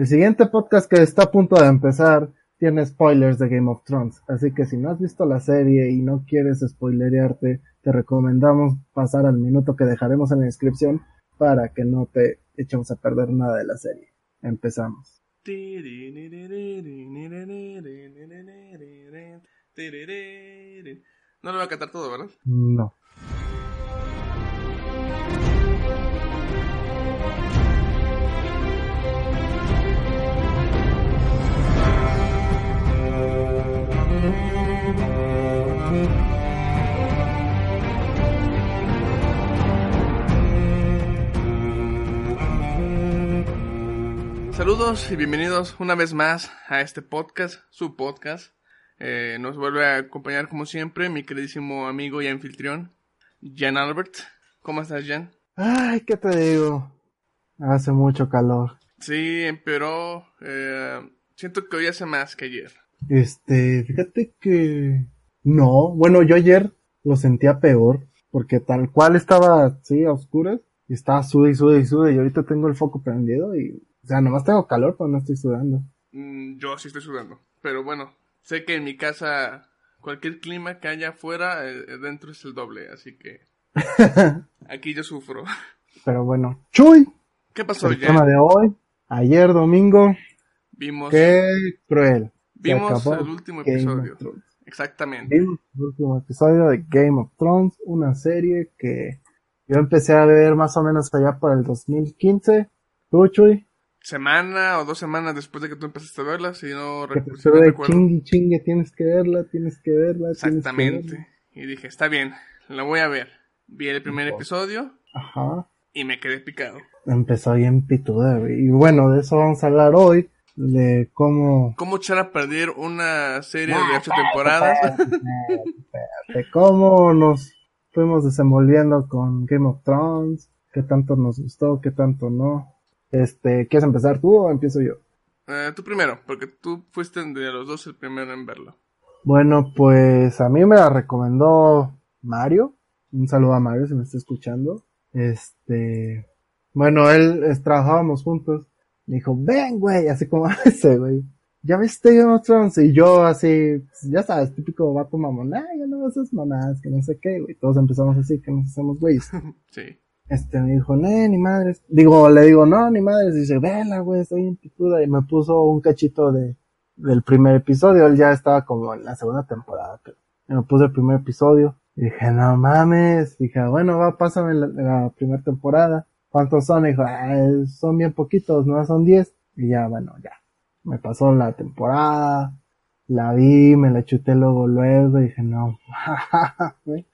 El siguiente podcast que está a punto de empezar tiene spoilers de Game of Thrones, así que si no has visto la serie y no quieres spoilerearte, te recomendamos pasar al minuto que dejaremos en la descripción para que no te echemos a perder nada de la serie. Empezamos. No lo voy a cantar todo, ¿verdad? No. Saludos y bienvenidos una vez más a este podcast, su podcast. Eh, nos vuelve a acompañar como siempre mi queridísimo amigo y anfitrión, Jan Albert. ¿Cómo estás, Jan? Ay, ¿qué te digo? Hace mucho calor. Sí, empeoró. Eh, siento que hoy hace más que ayer. Este, fíjate que... No, bueno, yo ayer lo sentía peor, porque tal cual estaba, sí, a oscuras, y estaba sude y sude y sude, y ahorita tengo el foco prendido y, sea, nomás tengo calor, pero no estoy sudando. Mm, yo sí estoy sudando. Pero bueno, sé que en mi casa cualquier clima que haya afuera, eh, dentro es el doble, así que aquí yo sufro. Pero bueno, Chuy, ¿Qué pasó, el Jan? tema de hoy, ayer domingo, Vimos, qué cruel. Vimos el último Game episodio. Exactamente. Vimos el último episodio de Game of Thrones, una serie que yo empecé a ver más o menos allá por el 2015. ¿Tú, Chuy? Semana o dos semanas después de que tú empezaste a verla, si no, Que recu- te si no recuerdo. chingue, chingue, tienes que verla, tienes que verla, tienes que verla. Exactamente. Y dije, está bien, la voy a ver. Vi el primer episodio Ajá. y me quedé picado. Empezó bien pituda. Y bueno, de eso vamos a hablar hoy, de cómo... ¿Cómo echar a perder una serie de ocho temporadas? de cómo nos fuimos desenvolviendo con Game of Thrones, qué tanto nos gustó, qué tanto no. Este, ¿quieres empezar tú o empiezo yo? Eh, tú primero, porque tú fuiste de los dos el primero en verlo. Bueno, pues a mí me la recomendó Mario. Un saludo a Mario si me está escuchando. Este, bueno, él es- trabajábamos juntos. Me dijo, ven, güey, así como ese, güey. Ya viste Game of Thrones? Y yo así, pues, ya sabes, típico vato mamón, ah, ya no esas mamás, que no sé qué, güey. Todos empezamos así, que nos hacemos güeyes. Sí. Este, me dijo, no, ni madres. Digo, le digo, no, ni madres. Dice, vela, güey, estoy en pituda. Y me puso un cachito de, del primer episodio. Él ya estaba como en la segunda temporada, pero me puso el primer episodio. Y dije, no mames. Dije, bueno, va, pásame la, primera temporada. ¿Cuántos son? Y dijo, "Ah, son bien poquitos, no son diez. Y ya, bueno, ya. Me pasó la temporada. La vi, me la chuté luego, luego. Y dije, no, güey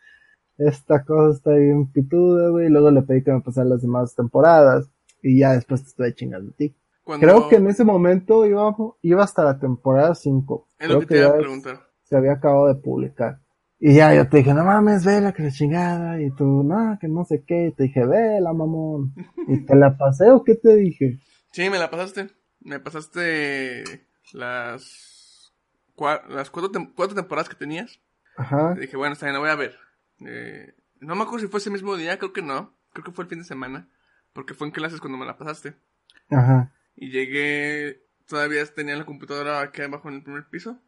esta cosa está bien pituda, güey. Y luego le pedí que me pasara las demás temporadas. Y ya después te estoy chingando a ti. Cuando... Creo que en ese momento iba, iba hasta la temporada 5. Es lo que te iba a preguntar. se había acabado de publicar. Y ya yo te dije, no mames, vela, que la chingada. Y tú, no, que no sé qué. Y te dije, vela, mamón. ¿Y te la pasé o qué te dije? Sí, me la pasaste. Me pasaste las, cua- las cuatro, tem- cuatro temporadas que tenías. Ajá. Y dije, bueno, está bien, la voy a ver. Eh, no me acuerdo si fue ese mismo día, creo que no. Creo que fue el fin de semana. Porque fue en clases cuando me la pasaste. Ajá. Y llegué, todavía tenía la computadora aquí abajo en el primer piso.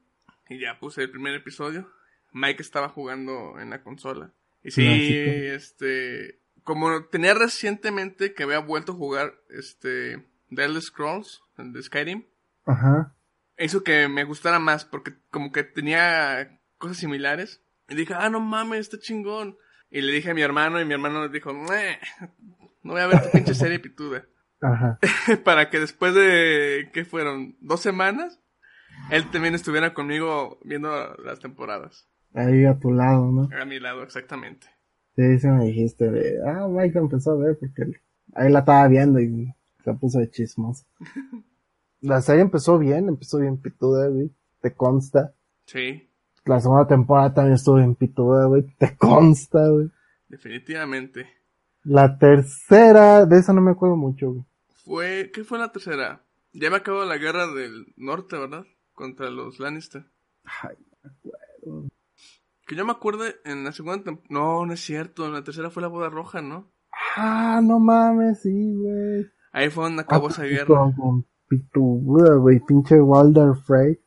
Y ya puse el primer episodio. Mike estaba jugando en la consola. Y sí, Clásico. este, como tenía recientemente que había vuelto a jugar, este, The Elder Scrolls, el de Skyrim, Ajá. hizo que me gustara más porque como que tenía cosas similares. Y dije, ah, no mames, está chingón. Y le dije a mi hermano y mi hermano le dijo, "Meh, no voy a ver tu pinche serie pituda. Ajá. Para que después de, ¿qué fueron? ¿Dos semanas? Él también estuviera conmigo viendo las temporadas. Ahí a tu lado, ¿no? A mi lado, exactamente. Sí, sí me dijiste de, ah, Mike empezó a ver porque ahí la estaba viendo y se puso de chismos. la serie empezó bien, empezó bien pituda, güey, te consta. Sí, La segunda temporada también estuvo bien pituda, güey, te consta, güey. definitivamente. La tercera, de esa no me acuerdo mucho, güey. Fue, ¿qué fue la tercera? Ya me acabó la guerra del norte, ¿verdad? Contra los Lannister. Ay, me acuerdo. Que yo me acuerdo en la segunda temporada. No, no es cierto. En la tercera fue la boda roja, ¿no? Ah, no mames, sí, güey. Ahí fue donde acabó esa Ah, guerra. Con, con pituda, güey, pinche Walder Frey.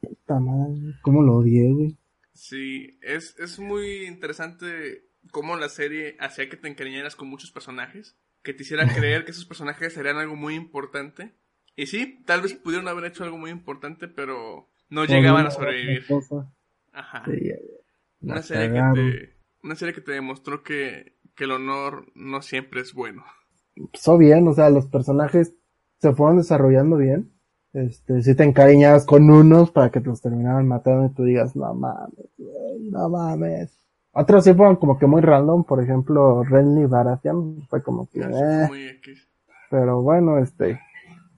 Puta madre, cómo lo odié, güey. Sí, es, es muy interesante cómo la serie hacía que te encariñaras con muchos personajes. Que te hiciera creer que esos personajes serían algo muy importante. Y sí, tal vez pudieron haber hecho algo muy importante, pero no llegaban a sobrevivir. Ajá. Sí. Una serie, que te, una serie que te demostró que, que el honor no siempre es bueno. empezó bien, o sea, los personajes se fueron desarrollando bien. Este, si te encariñabas con unos para que te los terminaran matando y tú digas, no mames, güey, no mames. Otros sí fueron como que muy random, por ejemplo, Renly Baratheon fue como que, eh, pero bueno, este,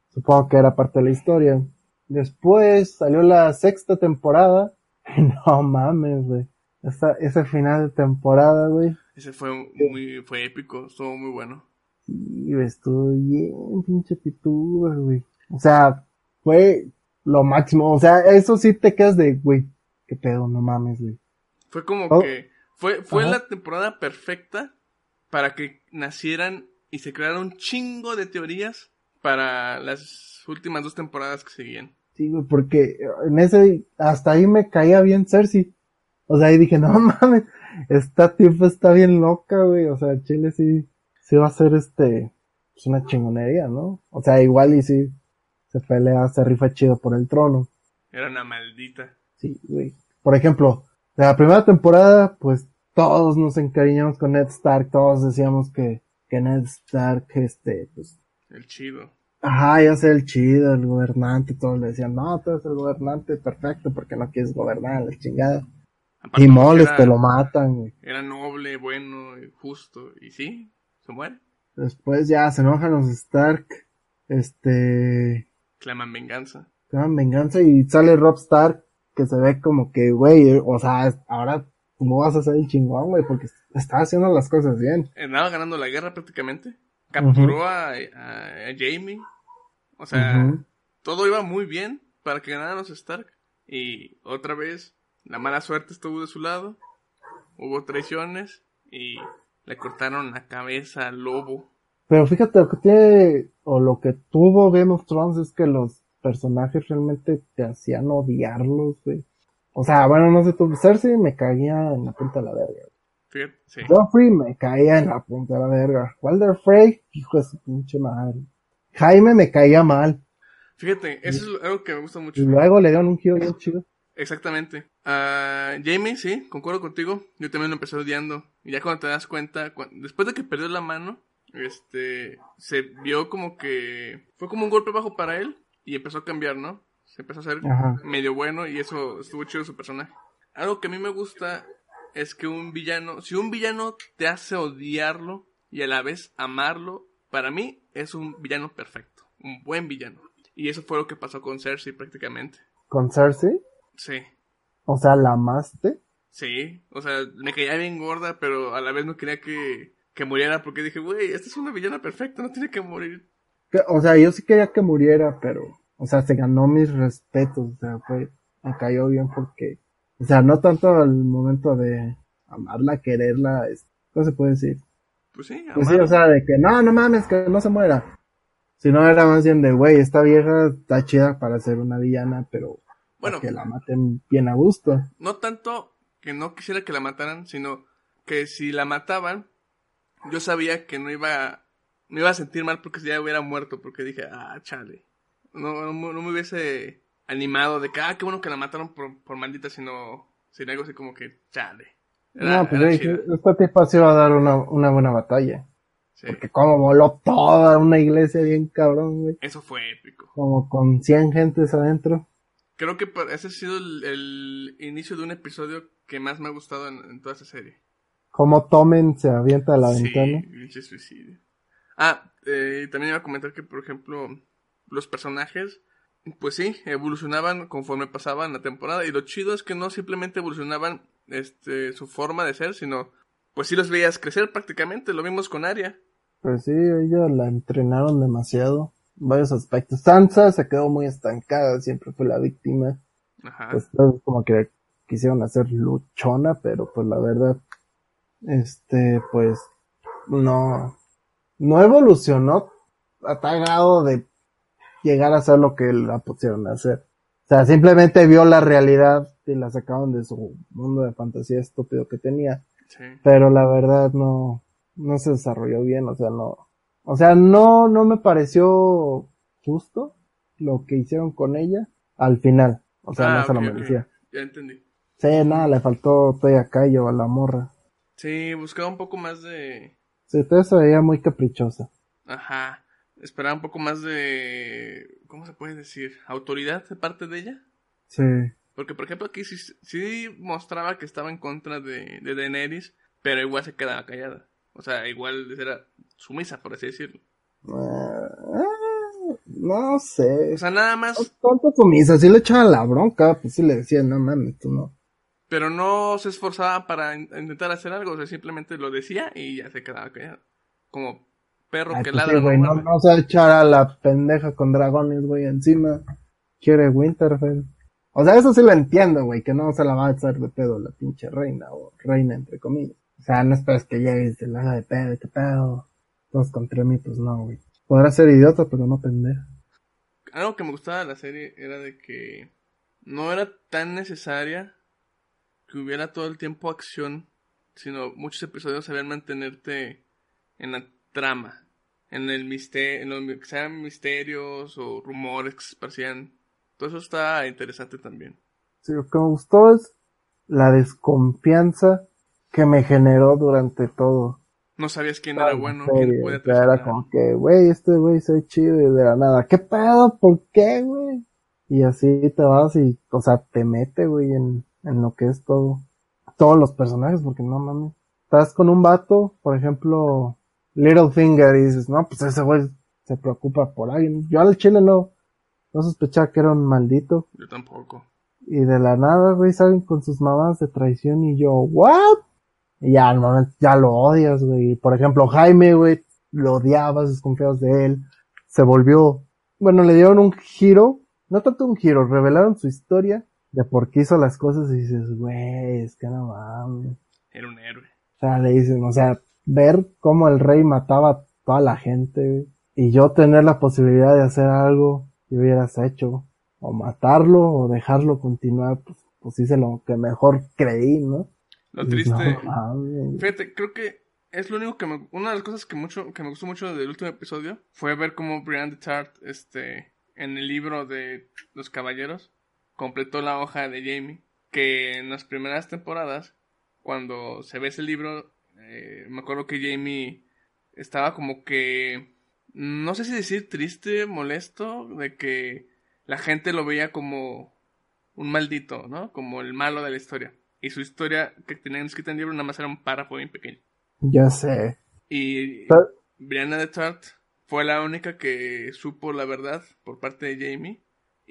supongo que era parte de la historia. Después salió la sexta temporada, no mames, güey. Esa, ese final de temporada, güey, Ese fue muy, fue épico, estuvo muy bueno. Y estuvo bien, pinche pituda, güey. O sea, fue lo máximo. O sea, eso sí te quedas de, güey, qué pedo, no mames, güey. Fue como Oh. que fue, fue Ajá. la temporada perfecta para que nacieran y se crearan un chingo de teorías para las últimas dos temporadas que seguían. Sí, güey, porque en ese, hasta ahí me caía bien Cersei. O sea, ahí dije, no mames, esta tipa está bien loca, güey. O sea, Chile sí, sí va a ser este, pues una chingonería, ¿no? O sea, igual y sí, se pelea, se rifa chido por el trono. Era una maldita. Sí, güey. Por ejemplo, de la primera temporada, pues todos nos encariñamos con Ned Stark, todos decíamos que, que Ned Stark, este, pues, El chido. ajá, iba a ser el chido, el gobernante, todos le decían, no, tú eres el gobernante perfecto porque no quieres gobernar, la chingada. Aparte Y moles, era- te lo matan, güey. Era noble, bueno, justo. Y sí, se muere. Después ya se enojan los Stark, este, Claman venganza. se llaman venganza y sale Rob Stark, que se ve como que, güey, o sea, ahora, ¿cómo vas a ser el chingón, güey? Porque está haciendo las cosas bien. Andaba ganando la guerra prácticamente. Capturó a, a- a Jamie. O sea, todo iba muy bien para que ganaran los Stark. Y otra vez, la mala suerte estuvo de su lado. Hubo traiciones y le cortaron la cabeza al lobo. Pero fíjate lo que tiene, o lo que tuvo Game of Thrones es que los personajes realmente te hacían odiarlos, güey. O sea, bueno, no sé tú, Cersei me caía en la punta de la verga. Fíjate, sí. Joffrey me caía en la punta de la verga. Walder Frey, hijo de su pinche madre. Jaime me caía mal. Fíjate, eso es algo que me gusta mucho. Y luego le dieron un giro bien chido. Exactamente. Ah, Jamie, sí, concuerdo contigo. Yo también lo empecé odiando. Y ya cuando te das cuenta, cu- después de que perdió la mano, este, se vio como que fue como un golpe bajo para él y empezó a cambiar, ¿no? Se empezó a hacer Ajá. medio bueno y eso estuvo chido su personaje. Algo que a mí me gusta es que un villano, si un villano te hace odiarlo y a la vez amarlo, para mí es un villano perfecto, un buen villano. Y eso fue lo que pasó con Cersei prácticamente. Con Cersei, Sí. o sea, la amaste. Sí, o sea, me caía bien gorda, pero a la vez no quería que, que muriera porque dije, güey, esta es una villana perfecta, no tiene que morir. O sea, yo sí quería que muriera, pero, o sea, se ganó mis respetos, o sea, fue, me cayó bien porque, o sea, no tanto al momento de amarla, quererla, es- ¿cómo se puede decir? Pues sí, Pues sí, o sea, de que no, no mames, que no se muera. Si no era más bien de, güey, esta vieja está chida para ser una villana, pero Bueno. que la maten bien a gusto. no tanto que no quisiera que la mataran, sino que si la mataban, yo sabía que no iba, me iba a sentir mal porque ya hubiera muerto, porque dije, ah, chale. No, no, me- no me hubiese animado de que, ah, qué bueno que la mataron por, por maldita, sino, sino algo así como que, chale. Era- no, pues güey, chida, esta tipa se iba a dar una, una buena batalla. sí. Porque como voló toda una iglesia bien cabrón, güey. Eso fue épico. Como con 100 gentes adentro. Creo que ese ha sido el, el inicio de un episodio que más me ha gustado en, en toda esa serie. Como Tomen se avienta la sí, ventana. pinche suicidio. Ah, eh, también iba a comentar que, por ejemplo, los personajes, pues sí, evolucionaban conforme pasaban la temporada. Y lo chido es que no simplemente evolucionaban este, su forma de ser, sino pues sí los veías crecer prácticamente. Lo vimos con Arya. Pues sí, ella la entrenaron demasiado. Varios aspectos. Sansa se quedó muy estancada, siempre fue la víctima. Ajá. Pues como que quisieron hacer luchona, pero pues la verdad, este, pues, no, no evolucionó a tal grado de llegar a hacer lo que la pusieron a hacer. O sea, simplemente vio la realidad y la sacaron de su mundo de fantasía estúpido que tenía. Sí. Pero la verdad no, no se desarrolló bien, o sea, no, o sea, no, no me pareció justo lo que hicieron con ella al final. O sea, Ah, no se lo merecía. Ya entendí. Sí, nada, le faltó todavía callo a la morra. Sí, buscaba un poco más de... Sí, todo se veía muy caprichosa. Ajá. Esperaba un poco más de... ¿Cómo se puede decir? ¿Autoridad de parte de ella? Sí. Porque, por ejemplo, aquí sí, sí mostraba que estaba en contra de, de Daenerys, pero igual se quedaba callada. O sea, igual era sumisa, por así decirlo. Eh, no sé. O sea, nada más, Tanto sumisa, si le echaban la bronca, pues sí le decían, no mames, tú no. Pero no se esforzaba para in- intentar hacer algo. O sea, simplemente lo decía y ya se quedaba callada. Como perro Ay, que pues ladra. güey, no no, se echar a la pendeja con dragones, güey, encima. Quiere Winterfell. O sea, eso sí lo entiendo, güey, que no se la va a hacer de pedo la pinche reina, o reina entre comillas. O sea, no esperes que llegue y se la haga de pedo, qué pedo. Todos contra mí, pues no, güey. Podrá ser idiota, pero no pendeja. Algo que me gustaba de la serie era de que no era tan necesaria que hubiera todo el tiempo acción, sino muchos episodios sabían mantenerte en la trama, en el misterio, en los que sean misterios o rumores que se esparcían. Todo eso está interesante también. Sí, lo que me gustó es la desconfianza que me generó durante todo. No sabías quién era bueno, quién serie. podía era como que, güey, este güey soy chido y de la nada, ¿qué pedo? ¿Por qué, güey? Y así te vas y, o sea, te mete, güey, en, en lo que es todo. Todos los personajes, porque no mames. Estás con un vato, por ejemplo, Littlefinger, y dices, no, pues ese güey se preocupa por alguien. Yo al chile no, no sospechaba que era un maldito. Yo tampoco. Y de la nada, güey, salen con sus mamás de traición y yo, ¿what? Y ya, al momento, ya lo odias, güey. Por ejemplo, Jaime, güey, lo odiabas, desconfiabas de él. Se volvió, bueno, le dieron un giro, no tanto un giro, revelaron su historia de por qué hizo las cosas y dices, güey, es que no mames. Era un héroe. O sea, le dicen, o sea, ver cómo el rey mataba a toda la gente, y yo tener la posibilidad de hacer algo que hubieras hecho, o matarlo, o dejarlo continuar, pues, pues hice lo que mejor creí, ¿no? Lo triste. no mames. Fíjate, creo que es lo único que me... Una de las cosas que mucho que me gustó mucho del último episodio fue ver cómo Brian de Tart, este, en el libro de los caballeros, completó la hoja de Jamie. Que en las primeras temporadas, cuando se ve ese libro, eh, me acuerdo que Jamie estaba como que... No sé si decir triste, molesto, de que la gente lo veía como un maldito, ¿no? Como el malo de la historia. Y su historia que tenían escrita en el libro nada más era un párrafo bien pequeño. Ya sé. Y Pero- Brianna de Tart fue la única que supo la verdad por parte de Jamie.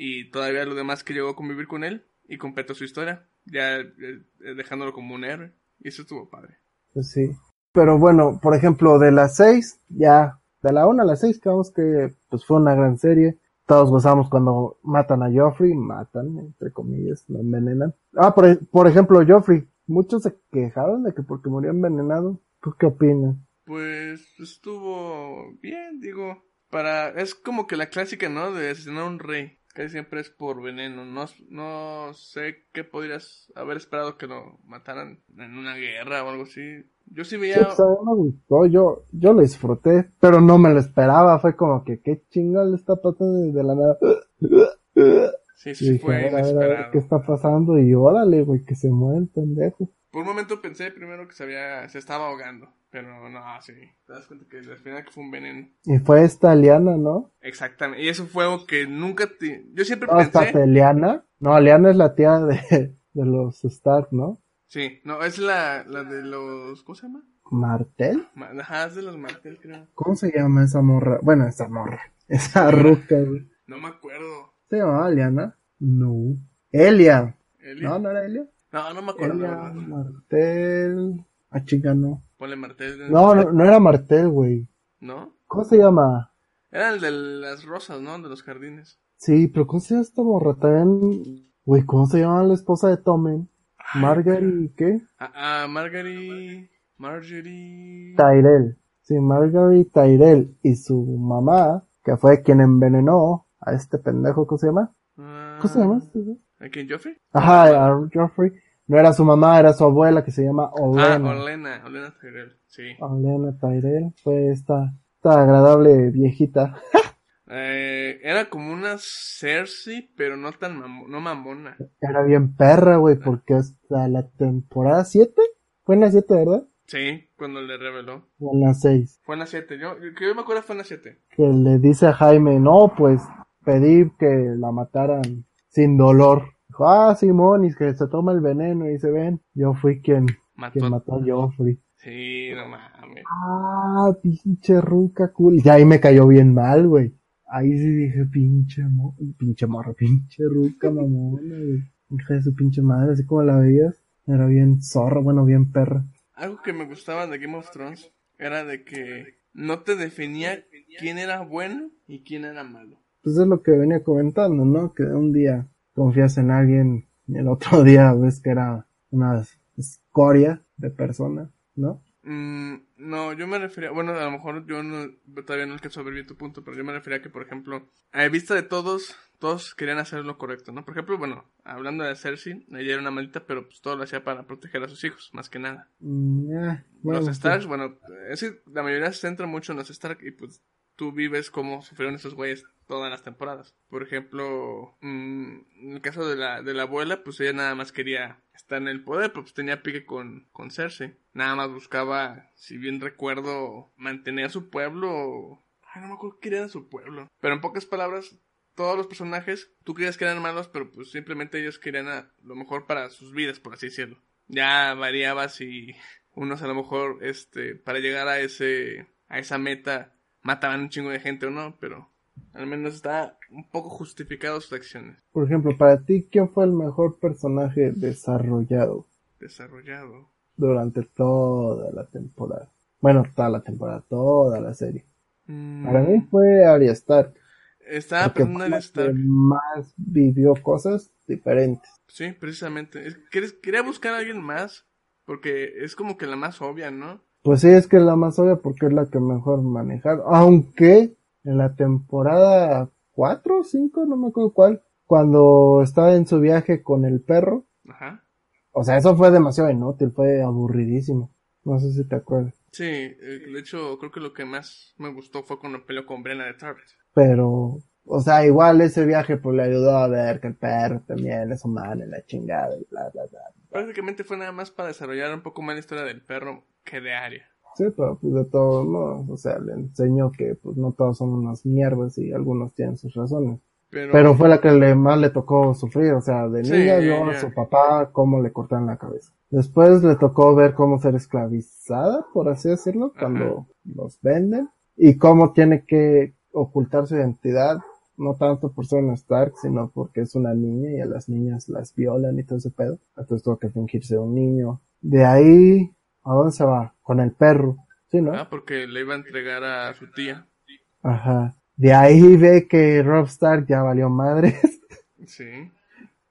Y todavía lo demás que llegó a convivir con él y completó su historia. Ya eh, eh, dejándolo como un héroe. Y eso estuvo padre. Pues sí. Pero bueno, por ejemplo, de las seis, ya, de la una a las seis, creemos que pues fue una gran serie. Todos gozamos cuando matan a Joffrey, matan, entre comillas, lo envenenan. Ah, por, por ejemplo, Joffrey, muchos se quejaron de que porque murió envenenado. ¿Tú qué opinas? Pues estuvo bien, digo. Para. Es como que la clásica, ¿no? De asesinar a un rey. Casi siempre es por veneno. No, no sé qué podrías haber esperado que lo mataran en una guerra o algo así. Yo sí Sí, veía. mí me gustó, yo, yo lo disfruté, pero no me lo esperaba, fue como que qué chingón le está pasando desde la nada. Sí, Y sí, dije, a fue ver, a ver, a ver, inesperado. qué está pasando y órale, güey, que se muere el pendejo. Por un momento pensé primero que se había. Se estaba ahogando. Pero no, sí. Te das cuenta que al final que fue un veneno. Y fue esta Liana, ¿no? Exactamente. Y eso fue algo que nunca te. Yo siempre No, pensé. espérate, Liana. No, Liana es la tía de, de los Stark, ¿no? Sí, no, es la, la de los. ¿Cómo se llama? ¿Martel? Ma- Ajá, es de los Martel, creo. ¿Cómo se llama esa morra? Bueno, esa morra. Esa ruca, güey. No me acuerdo. ¿Se llamaba Aliana? No. Elia. ¿Elia? No, no era Elia. No, no me acuerdo. Martel. Ah, chica, no. Ponle Martel. No, no, no era Martel, güey. ¿No? ¿Cómo se llama? Era el de las rosas, ¿no? De los jardines. Sí, pero ¿cómo se llama esta morra? También, güey, ¿cómo se llama la esposa de Tommen? Margaret, ¿qué? Ah, ah, Margaret. Marjorie. Tyrell. Sí, Margaret Tyrell y su mamá, que fue quien envenenó a este pendejo, ¿cómo se llama? Ah, ¿Cómo se llama? ¿A quién, Joffrey? Ajá, a Joffrey. No era su mamá, era su abuela que se llama Ah, Olena. Olena. Olena Tyrell. Sí. Olena Tyrell fue esta, esta agradable viejita. Eh, era como una Cersei, pero no tan mamo- no mamona. Era bien perra, güey, porque hasta la temporada 7, fue en la 7, ¿verdad? Sí, cuando le reveló. O en la 6. Fue en la 7. Yo, que yo me acuerdo fue en la 7. Que le dice a Jaime, no, pues pedí que la mataran sin dolor. Dijo, ah, Simón, y que se toma el veneno y se ven, yo fui quien, Mató. quien mató a Joffrey. Sí, no mames. Ah, pinche ruca cool. Y ahí me cayó bien mal, güey. Ahí sí dije, pinche mo pinche morro, pinche ruca mamona, güey. Hija de su pinche madre, así como la veías. Era bien zorra, bueno, bien perra. Algo que me gustaba de Game of Thrones era de que no te definía quién era bueno y quién era malo. Pues es lo que venía comentando, ¿no? Que un día confías en alguien y el otro día ves que era una escoria de persona, ¿no? Mm, no, yo me refería, bueno, a lo mejor yo no, todavía no alcanzo a ver bien tu punto, pero yo me refería a que, por ejemplo, a vista de todos, todos querían hacer lo correcto, ¿no? Por ejemplo, bueno, hablando de Cersei, ella era una maldita, pero pues todo lo hacía para proteger a sus hijos, más que nada. Mm, eh, bueno, los sí. Starks, bueno, es que la mayoría se centra mucho en los Stark y pues tú vives cómo sufrieron esos güeyes todas las temporadas. Por ejemplo, mm, en el caso de la, de la abuela, pues ella nada más quería estar en el poder, pero pues tenía pique con, con Cersei. Nada más buscaba, si bien recuerdo, mantener a su pueblo. Ay, no me acuerdo qué era su pueblo. Pero en pocas palabras, todos los personajes, tú creías que eran malos, pero pues simplemente ellos querían a- lo mejor para sus vidas, por así decirlo. Ya variaba si unos a lo mejor, este, para llegar a ese, a esa meta, mataban un chingo de gente o no, pero al menos está un poco justificado sus acciones. Por ejemplo, para ti, ¿quién fue el mejor personaje desarrollado Desarrollado. durante toda la temporada? Bueno, toda la temporada, toda la serie. Mm, Para mí fue Arya Stark. Estaba la Stark. que más vivió cosas diferentes. Sí, precisamente. Es- Quería buscar a alguien más, porque es como que la más obvia, ¿no? Pues sí, es que es la más obvia porque es la que mejor manejaron. Aunque en la temporada 4 o 5, no me acuerdo cuál, cuando estaba en su viaje con el perro, Ajá. o sea, eso fue demasiado inútil, fue aburridísimo. No sé si te acuerdas. Sí, eh, de hecho, creo que lo que más me gustó fue cuando peleó con Brenna de Target. Pero, o sea, igual ese viaje pues le ayudó a ver que el perro también es humano y la chingada y bla, bla, bla. Prácticamente fue nada más para desarrollar un poco más la historia del perro que de Arya. Sí, pero pues de todos modos, o sea, le enseñó que pues no todos son unas mierdas y algunos tienen sus razones. Pero, Pero fue la que le más le tocó sufrir, o sea, de Sí, niña vio a su papá cómo le cortaron la cabeza. Después le tocó ver cómo ser esclavizada, por así decirlo, cuando los venden, y cómo tiene que ocultar su identidad, no tanto por ser un Stark, sino porque es una niña y a las niñas las violan y todo ese pedo. Entonces tuvo que fingirse un niño. De ahí, ¿a dónde se va? Con el perro, ¿sí, no? ah, porque le iba a entregar a su tía. Ajá. De ahí ve que Rob Stark ya valió madres. Sí.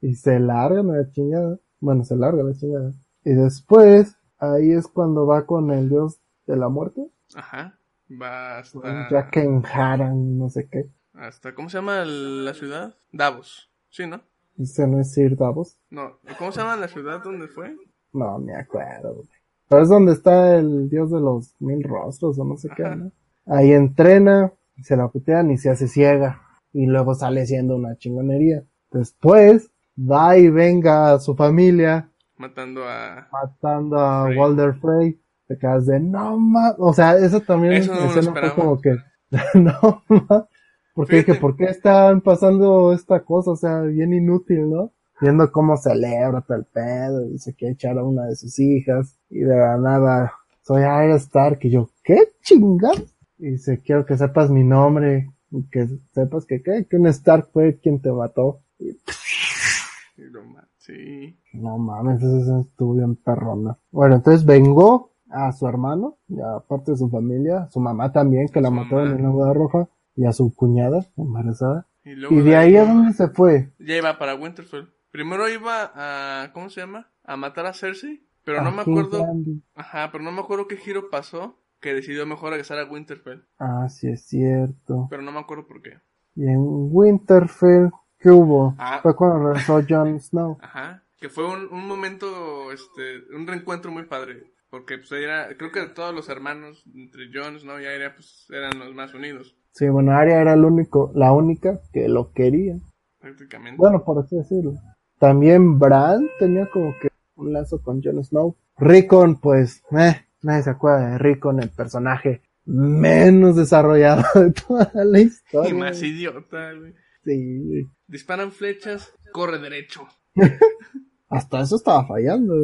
y se larga la chingada. Bueno, se larga la chingada. Y después, ahí es cuando va con el dios de la muerte. Ajá. Va hasta, Jaqen Haran, no sé qué. hasta, ¿cómo se llama la ciudad? Davos. Sí, ¿no? Dice no es Sir Davos. No, ¿cómo se llama la ciudad donde fue? No me acuerdo, güey. Pero es donde está el dios de los mil rostros o no sé qué. ¿no? Ahí entrena, se la putean y se hace ciega. Y luego sale siendo una chingonería. Después, va y venga a su familia Matando a... matando a Frey. Walder Frey. Te quedas de no ma, o sea, eso también Eso no escena fue como que no ma, porque dije, ¿por qué están pasando esta cosa? O sea, bien inútil, ¿no? Viendo cómo celebra el pedo y se quiere echar a una de sus hijas y de la nada soy Arya Stark y yo, ¿qué chingados? Y dice, quiero que sepas mi nombre Y que sepas que, ¿qué? que un Stark fue quien te mató. Y, Y lo ma- Sí. no mames, eso estuvo bien perrona. Bueno, entonces vengó a su hermano, y a parte de su familia, su mamá también, que la mamá. en la boda roja, y a su cuñada, embarazada. Y, luego Y de ahí a dónde se fue. Ya iba para Winterfell. Primero iba a. ¿Cómo se llama? A matar a Cersei. Pero no me acuerdo. Ajá, pero no me acuerdo qué giro pasó. Que decidió mejor regresar a Winterfell. Ah, sí es cierto. Pero no me acuerdo por qué. Y en Winterfell, ¿qué hubo? Ah. Fue cuando regresó Jon Snow. Ajá. Que fue un, un momento, este, un reencuentro muy padre. Porque pues era, creo que todos los hermanos entre Jon Snow y Arya pues eran los más unidos. Sí, bueno, Arya era el único, la única que lo quería. Prácticamente. Bueno, por así decirlo. También Bran tenía como que un lazo con Jon Snow. Rickon, pues, eh, nadie se acuerda de Rickon, el personaje menos desarrollado de toda la historia. y más idiota, güey. Sí, güey. Disparan flechas, corre derecho. hasta eso estaba fallando.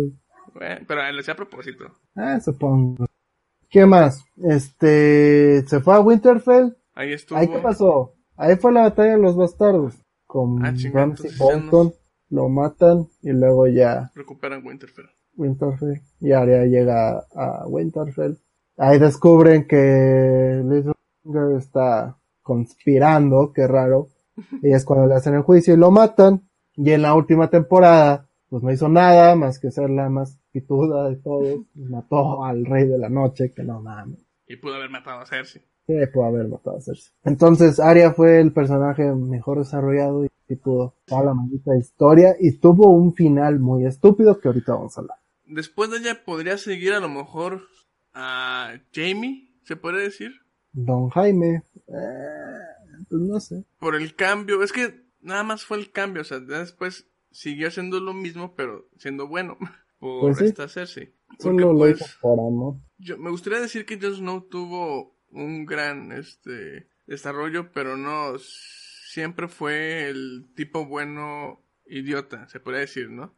Güey, pero lo hacía a propósito. Ah, supongo. ¿Qué más? Este, se fue a Winterfell. Ahí estuvo. ¿Ahí qué pasó? Ahí fue la batalla de los bastardos. Con Ah, ya Bolton, lo matan y luego ya Recuperan Winterfell. Winterfell y Arya llega a Winterfell. Ahí descubren que Littlefinger está conspirando, qué raro. Y es cuando le hacen el juicio y lo matan. Y en la última temporada, pues no hizo nada más que ser la más pituda de todos. Mató al rey de la noche, que no mames. Y pudo haber matado a Cersei. Sí, pudo haber matado a Cersei. Entonces, Arya fue el personaje mejor desarrollado y, pudo toda la maldita historia y tuvo un final muy estúpido que ahorita vamos a hablar. Después de ella podría seguir a lo mejor a Jamie, se puede decir. Don Jaime, eh, pues no sé. Por el cambio. Es que nada más fue el cambio. O sea, después siguió haciendo lo mismo, pero siendo bueno. Por Pues sí. esta Cersei. Porque Solo lo pues, hizo por amor. yo, me gustaría decir que Jon Snow tuvo un gran este desarrollo, pero no siempre fue el tipo bueno idiota, se podría decir, ¿no?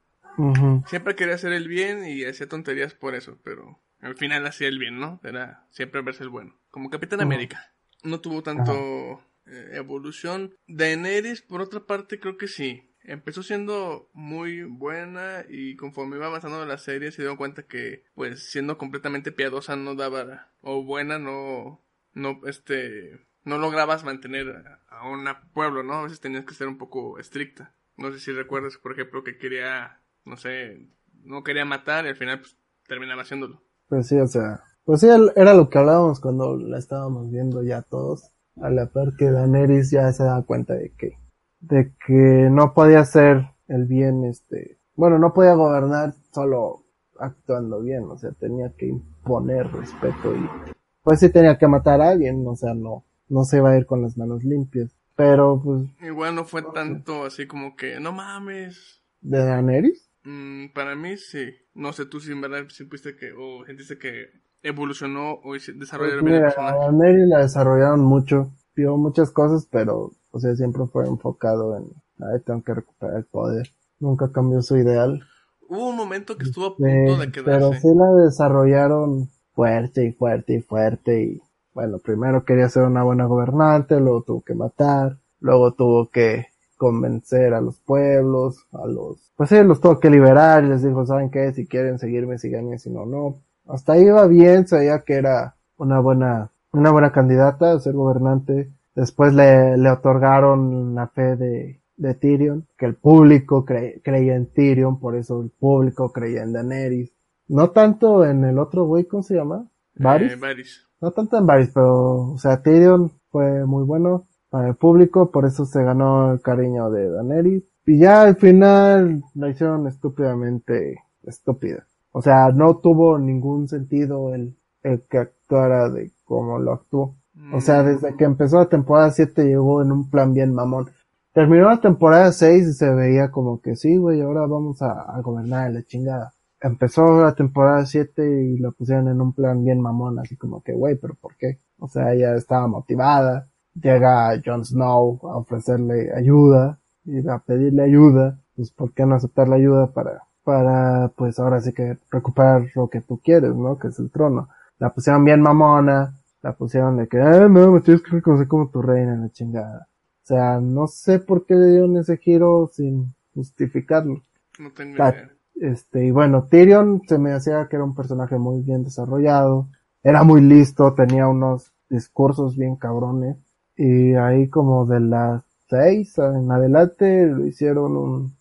Siempre quería hacer el bien y hacía tonterías por eso, pero al final hacía el bien, ¿no? Era siempre verse el bueno. Como Capitán. América. No tuvo tanto eh, evolución. Daenerys, por otra parte, creo que sí. Empezó siendo muy buena y conforme iba avanzando la serie se dio cuenta que, pues, siendo completamente piadosa no daba, o buena no, no, este, no lograbas mantener a un pueblo, ¿no? A veces tenías que ser un poco estricta. No sé si recuerdas, por ejemplo, que quería, no sé, no quería matar y al final, pues, terminaba haciéndolo. Pues sí, o sea, pues sí, era lo que hablábamos cuando la estábamos viendo ya todos. A la par que Daenerys ya se da cuenta de que, de que no podía hacer el bien, este, bueno, no podía gobernar solo actuando bien, o sea, tenía que imponer respeto y, pues sí tenía que matar a alguien, o sea, no, no se iba a ir con las manos limpias. Pero, pues, Igual no fue tanto así como que, no mames. de Daenerys, Mm, para mí sí. No sé tú si en verdad sentiste que, o sentiste que evolucionó o desarrolló Pues el mira, a personaje. Daenerys la desarrollaron mucho, vio muchas cosas, pero, o sea, siempre fue enfocado en, ay, tengo que recuperar el poder. Nunca cambió su ideal. Hubo un momento que estuvo a Sí, punto de pero quedarse. sí la desarrollaron fuerte y fuerte y fuerte y, bueno, primero quería ser una buena gobernante, luego tuvo que matar, luego tuvo que convencer a los pueblos, a los, pues sí, los tuvo que liberar y les dijo, ¿saben qué? Si quieren seguirme, síganme, si no, no. Hasta ahí iba bien, se veía que era una buena, una buena candidata a ser gobernante. Después le, le otorgaron la fe de, de Tyrion, que el público cre- creía en Tyrion, por eso el público creía en Daenerys. No tanto en el otro güey, ¿cómo se llama? Varys. Eh, Varys. No tanto en Varys, pero, o sea, Tyrion fue muy bueno para el público, por eso se ganó el cariño de Daenerys. Y ya al final la hicieron estúpidamente estúpida. O sea, no tuvo ningún sentido el, el que actuara de cómo lo actuó. O sea, Mm, desde que empezó la temporada 7 llegó en un plan bien mamón. Terminó la temporada 6 y se veía como que sí, güey, ahora vamos a, a gobernar la chingada. Empezó la temporada 7 y lo pusieron en un plan bien mamón, así como que, güey, pero ¿por qué? O sea, ella estaba motivada. Llega Jon Snow a ofrecerle ayuda y a pedirle ayuda. Pues, ¿por qué no aceptar la ayuda para, para, pues ahora sí que recuperar lo que tú quieres, ¿no? Que es el trono. La pusieron bien mamona, la pusieron de que, ah, no, me tienes que reconocer como tu reina, la chingada. O sea, no sé por qué le dieron ese giro sin justificarlo. No tengo idea. Este, y bueno, Tyrion se me hacía que era un personaje muy bien desarrollado, era muy listo, tenía unos discursos bien cabrones, y ahí como de las seis en adelante lo hicieron un,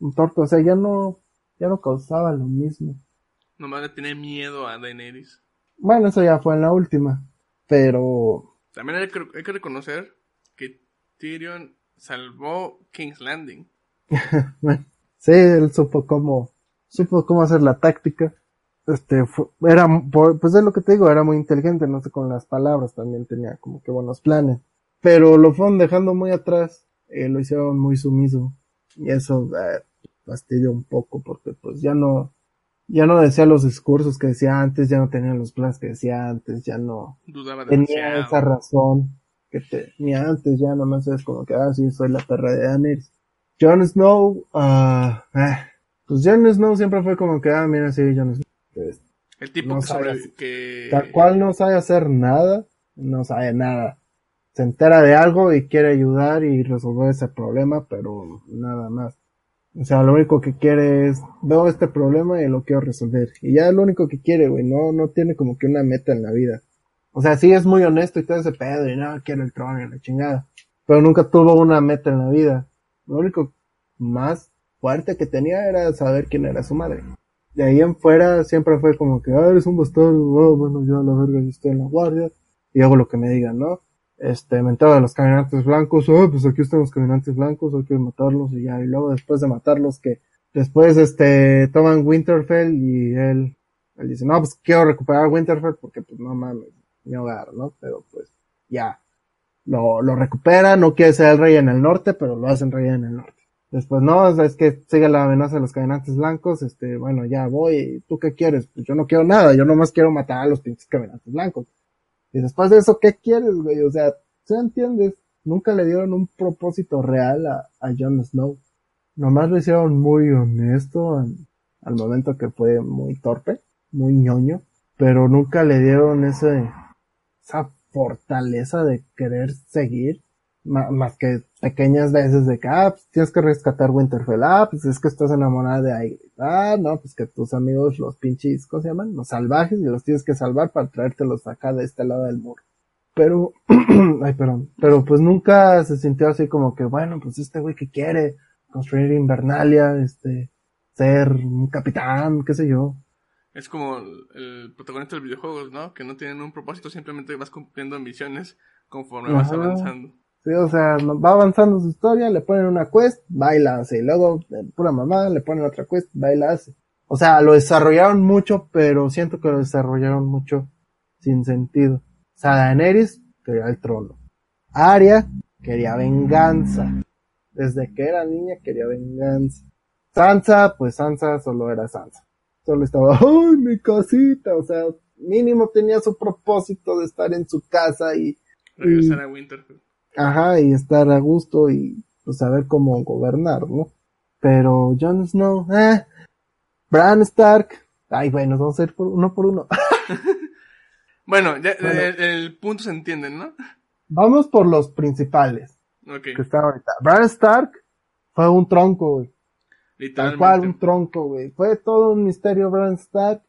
un torpe, o sea, ya no, ya no causaba lo mismo. Nomás le tiene miedo a Daenerys. Bueno, eso ya fue en la última, pero También hay que, hay que reconocer que Tyrion salvó King's Landing. Sí, él supo cómo, supo cómo hacer la táctica. Este, fu- era, pues es lo que te digo, era muy inteligente, no sé, con las palabras también tenía como que buenos planes. Pero lo fueron dejando muy atrás, eh, lo hicieron muy sumiso. Y eso, eh, fastidió un poco porque pues ya no, ya no decía los discursos que decía antes, ya no tenía los planes que decía antes, ya no, Dudaba tenía demasiado. esa razón que tenía antes, ya nomás es como que, ah, sí, soy la perra de Daenerys. Jon Snow, ah, eh, pues Jon Snow siempre fue como que, ah, mira, sí, Jon Snow. Pues, El tipo no que, sabe sobre- que tal cual no sabe hacer nada, no sabe nada. Se entera de algo y quiere ayudar y resolver ese problema, pero nada más. O sea, lo único que quiere es, veo este problema y lo quiero resolver. Y ya es lo único que quiere, güey, no, no tiene como que una meta en la vida. O sea, sí es muy honesto y todo ese pedo y no, quiero el trono y la chingada. Pero nunca tuvo una meta en la vida. Lo único más fuerte que tenía era saber quién era su madre. De ahí en fuera siempre fue como que, ah, eres un bastardo, oh, bueno, yo a la verga yo estoy en la guardia y hago lo que me digan, ¿no? Este, me de los caminantes blancos, oh, pues aquí están los caminantes blancos, hay que matarlos y ya, y luego después de matarlos que, después este, toman Winterfell y él, él dice, no, pues quiero recuperar Winterfell porque pues no mames, mi hogar, ¿no? Pero pues, ya, lo, lo recupera, no quiere ser el rey en el norte, pero lo hacen rey en el norte. Después, no, es que sigue la amenaza de los caminantes blancos, este, bueno, ya voy, ¿tú qué quieres? Pues yo no quiero nada, yo nomás quiero matar a los pinches caminantes blancos. Y después de eso, ¿qué quieres, güey? O sea, ¿se entiendes? Nunca le dieron un propósito real a, a Jon Snow. Nomás lo hicieron muy honesto al, momento que fue muy torpe, muy ñoño, pero nunca le dieron ese, esa fortaleza de querer seguir, más que pequeñas veces de que, ah, pues tienes que rescatar Winterfell, ah, pues es que estás enamorada de ahí, ah, no, pues que tus amigos, los pinches, ¿cómo se llaman? Los salvajes, y los tienes que salvar para traértelos acá de este lado del muro. Pero, ay, perdón, pero pues nunca se sintió así como que, bueno, pues este güey que quiere construir Invernalia, este, ser un capitán, qué sé yo. Es como el, protagonista de los videojuegos, ¿no? Que no tienen un propósito, simplemente vas cumpliendo ambiciones conforme vas avanzando. Sí, o sea, va avanzando su historia, le ponen una quest, baila hace, y luego, pura mamá, le ponen otra quest, baila hace. O sea, lo desarrollaron mucho, pero siento que lo desarrollaron mucho sin sentido. O sea, Daenerys quería el trono. Arya quería venganza. Desde que era niña quería venganza. Sansa, pues Sansa solo era Sansa. Solo estaba, ¡ay, mi casita! O sea, mínimo tenía su propósito de estar en su casa y Regresar a Winterfell. Ajá, y estar a gusto y pues saber cómo gobernar, ¿no? Pero Jon Snow, eh, Bran Stark, ay, bueno, nos vamos a ir por uno por uno. Bueno, ya, Bueno. El, el punto se entiende, ¿no? Vamos por los principales Ok, que están ahorita. Bran Stark fue un tronco, güey. Tal cual, un tronco, güey. Fue todo un misterio Bran Stark,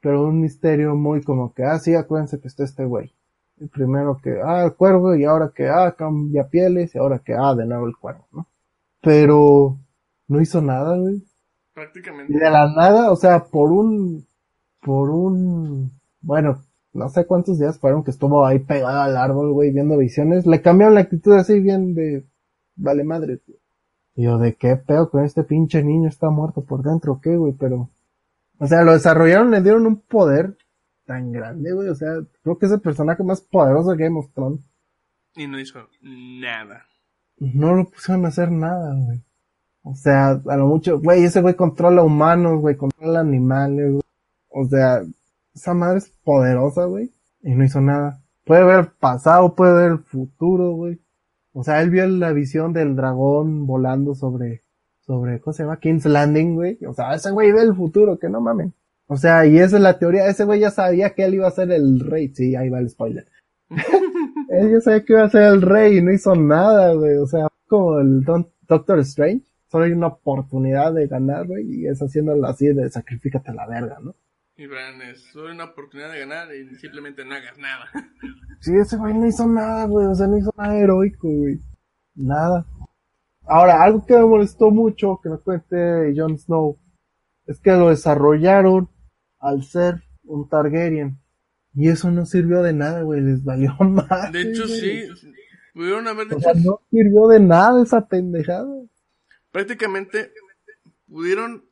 pero un misterio muy como que, ah, sí, acuérdense que está este güey. Primero que, ah, el cuervo, y ahora que, ah, cambia pieles, y ahora que, ah, de nuevo el cuervo, ¿no? Pero no hizo nada, güey. Y Prácticamente. de la nada, o sea, por un, por un, bueno, no sé cuántos días fueron que estuvo ahí pegado al árbol, güey, viendo visiones, le cambiaron la actitud así bien de, vale madre, tío. Y yo, ¿de qué pedo con este pinche niño está muerto por dentro, qué, güey? Pero, o sea, lo desarrollaron, le dieron un poder tan grande, güey, o sea, creo que es el personaje más poderoso de Game of Thrones. Y no hizo nada. No lo pusieron a hacer nada, güey. O sea, a lo mucho, güey, ese güey controla humanos, güey, controla animales, güey. O sea, esa madre es poderosa, güey. Y no hizo nada. Puede ver el pasado, puede ver el futuro, güey. O sea, él vio la visión del dragón volando sobre, sobre, ¿cómo se llama? King's Landing, güey. O sea, ese güey ve el futuro, que no mamen. O sea, y esa es la teoría. Ese güey ya sabía que él iba a ser el rey. Sí, ahí va el spoiler. él ya sabía que iba a ser el rey y no hizo nada, güey. O sea, como el Don- Doctor Strange. Solo hay una oportunidad de ganar, güey, y es haciéndolo así de sacrifícate a la verga, ¿no? Y Bran es solo una oportunidad de ganar y simplemente no hagas nada. Sí, ese güey no hizo nada, güey. O sea, no hizo nada heroico, güey. Nada. Ahora, algo que me molestó mucho que me cuente Jon Snow es que lo desarrollaron al ser un Targaryen. Y eso no sirvió de nada, güey. Les valió más. De hecho, sí, pudieron haber O dicho, sea, no sirvió de nada esa pendejada. prácticamente pudieron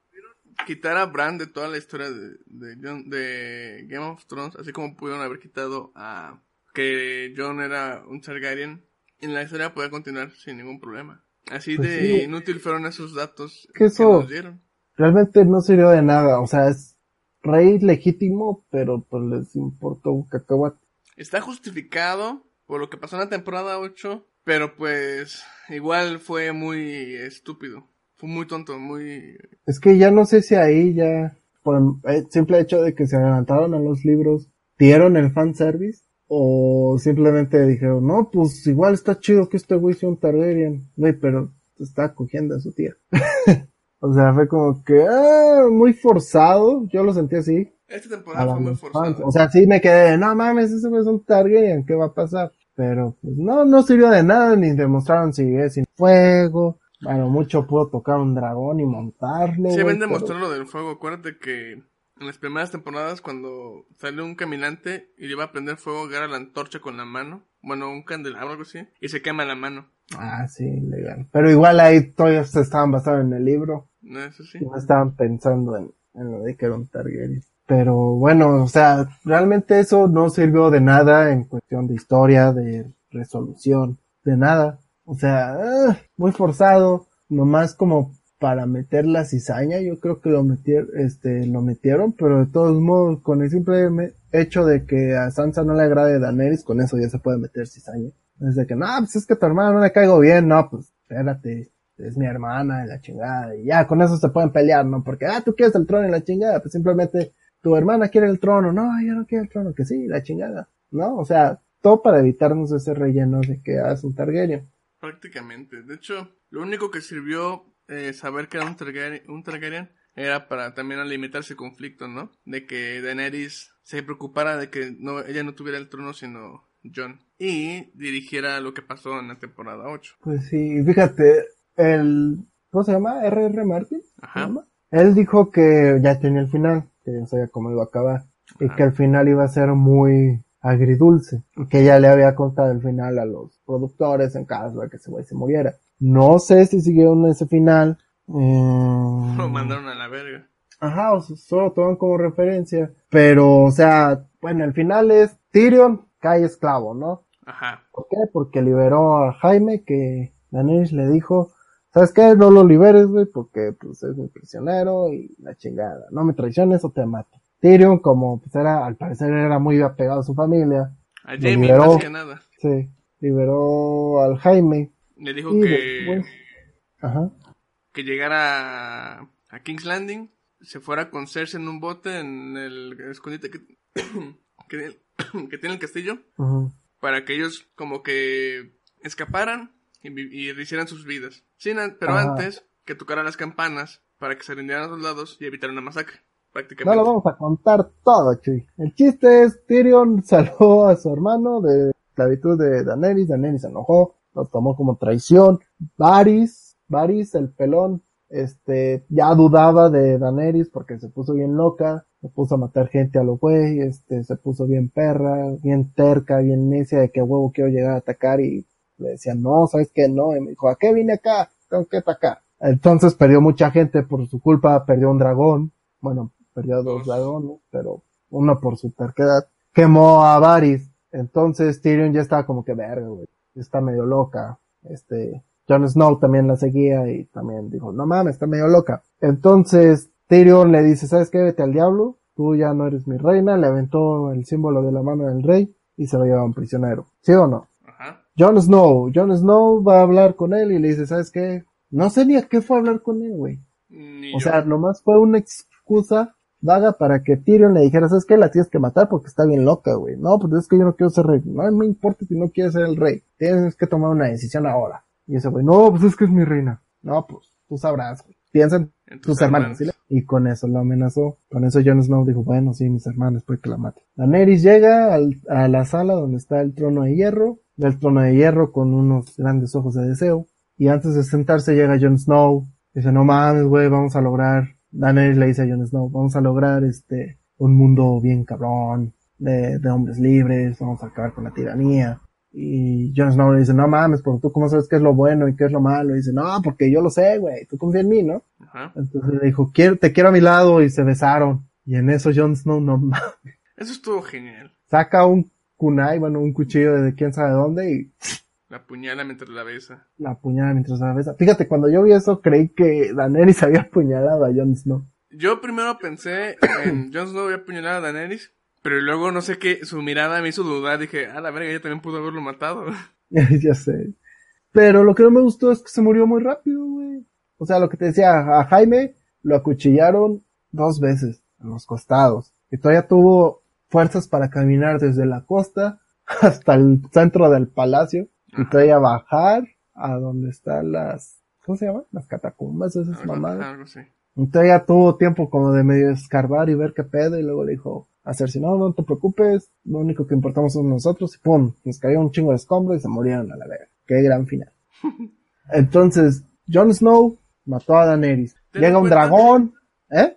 quitar a Bran de toda la historia de, de, Jon- de Game of Thrones, así como pudieron haber quitado a que Jon era un Targaryen, y la historia podía continuar sin ningún problema. Así Pues de sí. inútil fueron esos datos Que eso- nos dieron. Realmente no sirvió de nada. O sea, es rey legítimo, pero pues les importó un cacahuate. Está justificado por lo que pasó en la temporada 8, pero pues igual fue muy estúpido. Fue muy tonto, muy... Es que ya no sé si ahí ya, por el simple hecho de que se adelantaron a los libros, dieron el fanservice, o simplemente dijeron, no, pues igual está chido que este güey sea un Targaryen, güey, pero está cogiendo a su tía. o sea, fue como que, ah, muy forzado, yo lo sentí así. Esta temporada fue muy forzada. O sea, sí me quedé, no mames, ese es un Targaryen, ¿qué va a pasar? Pero, pues no, no sirvió de nada, ni demostraron si es sin fuego, bueno, mucho pudo tocar un dragón y montarlo. Sí, ven pero- demostrar lo del fuego. Acuérdate que en las primeras temporadas, cuando salió un caminante y le iba a prender fuego, agarra la antorcha con la mano. Bueno, un candelabro, algo así. Y se quema la mano. Ah, sí, legal. Pero igual ahí todavía se estaban basados en el libro. ¿No es así? Y no estaban pensando en, en lo de que era un Targaryen. Pero bueno, o sea, realmente eso no sirvió de nada en cuestión de historia, de resolución, de nada. O sea, ah, muy forzado, nomás como para meter la cizaña, yo creo que lo metieron, este, lo metieron, pero de todos modos, con el simple hecho de que a Sansa no le agrade Daenerys, con eso ya se puede meter cizaña. Es de que, no, pues es que tu hermana no le caigo bien, no, pues, espérate, es mi hermana y la chingada, y ya, con eso se pueden pelear, ¿no? Porque, ah, tú quieres el trono y la chingada, pues simplemente tu hermana quiere el trono, no, yo no quiero el trono, que sí, la chingada, ¿no? O sea, todo para evitarnos ese relleno de que ah, es un Targaryen. Prácticamente. De hecho, lo único que sirvió eh, saber que era un Targaryen, un Targaryen era para también alimentar ese conflicto, ¿no? De que Daenerys se preocupara de que no, ella no tuviera el trono, sino Jon. Y dirigiera lo que pasó en la temporada 8. Pues sí, fíjate, el, ¿cómo se llama? R.R. Martin. ¿se Ajá. llama? Él dijo que ya tenía el final, que ya sabía cómo iba a acabar, y que el final iba a ser muy agridulce, y que ya le había contado el final a los productores en caso de que ese güey se muriera. No sé si siguieron ese final. eh, Lo mandaron a la verga. Ajá, o sea, solo toman como referencia. Pero, o sea, bueno, el final es Tyrion cae esclavo, ¿no? Ajá. ¿Por qué? Porque liberó a Jaime, que Daenerys le dijo, ¿sabes qué? No lo liberes, güey, porque pues es mi prisionero y la chingada. No me traiciones o te mato. Tyrion, como pues era, al parecer era muy apegado a su familia, A Jamie, liberó. más que nada. sí, liberó al Jaime. Le dijo que, después, ajá, que llegara a, a King's Landing, se fuera con Cersei en un bote en el escondite que, que, que tiene el castillo, para que ellos como que escaparan y, y hicieran sus vidas. Sin an- pero Ajá. antes que tocaran las campanas para que se rindieran a los lados y evitar una masacre, No lo vamos a contar todo, Chuy. El chiste es, Tyrion salvó a su hermano de esclavitud de Daenerys, Daenerys se enojó, lo tomó como traición. Varys, Varys, el pelón, este, ya dudaba de Daenerys porque se puso bien loca, se puso a matar gente a lo güey, este, se puso bien perra, bien terca, bien necia de que huevo quiero llegar a atacar y le decía, no, ¿sabes qué? No, y me dijo, ¿a qué vine acá? Tengo que atacar. Entonces perdió mucha gente por su culpa, perdió un dragón, bueno, perdió dos Dos. dragones, pero uno por su terquedad. Quemó a Varys. Entonces Tyrion ya estaba como que verga, güey. Está medio loca. Este, Jon Snow también la seguía y también dijo, no mames, está medio loca. Entonces Tyrion le dice, ¿sabes qué? Vete al diablo. Tú ya no eres mi reina. Le aventó el símbolo de la mano del rey y se lo lleva a un prisionero. ¿Sí o no? Jon Snow. Jon Snow va a hablar con él y le dice, ¿sabes qué? No sé ni a qué fue a hablar con él, güey. Ni O yo. sea, nomás fue una excusa vaga para que Tyrion le dijera, ¿sabes qué? La tienes que matar porque está bien loca, güey. No, pues es que yo no quiero ser rey. No me importa si no quieres ser el rey. Tienes que tomar una decisión ahora. Y ese güey, no, pues es que es mi reina. No, pues tú sabrás, güey. Piensa en En tus hermanos. Y con eso lo amenazó. Con eso Jon Snow dijo, bueno, sí, mis hermanos, puede que la mate. Daenerys llega al- a la sala donde está el trono de hierro. Ve el trono de hierro con unos grandes ojos de deseo. Y antes de sentarse llega Jon Snow. Dice, no mames, güey, vamos a lograr. Daenerys le dice a Jon Snow, vamos a lograr este, un mundo bien cabrón, de, de hombres libres, vamos a acabar con la tiranía. Y Jon Snow le dice, no mames, pero tú cómo sabes qué es lo bueno y qué es lo malo. Y dice, no, porque yo lo sé, güey, tú confía en mí, ¿no? Ajá. Entonces le dijo, quiero, te quiero a mi lado y se besaron. Y en eso Jon Snow no mames, Eso estuvo genial. saca un kunai, bueno, un cuchillo de quién sabe dónde y La puñala mientras la besa. la apuñala mientras la besa. Fíjate, cuando yo vi eso creí que Daenerys había apuñalado a Jon Snow. Yo primero pensé en Jon Snow había apuñalado a Daenerys, pero luego no sé qué, su mirada me hizo dudar. Dije, ah, la verga, ella también pudo haberlo matado. ya sé. Pero lo que no me gustó es que se murió muy rápido, güey. O sea, lo que te decía, a Jaime lo acuchillaron dos veces en los costados. Y todavía tuvo fuerzas para caminar desde la costa hasta el centro del palacio. Y todavía bajar a donde están las, ¿cómo se llaman? Las catacumbas, esas Algo, mamadas. algo así. Y todavía tuvo tiempo como de medio escarbar y ver qué pedo y luego le dijo a Cersei, no, no te preocupes, lo único que importamos somos nosotros y pum, nos cayó un chingo de escombros y se murieron a la verga. Qué gran final. Entonces, Jon Snow mató a Daenerys. Llega un dragón, ¿eh?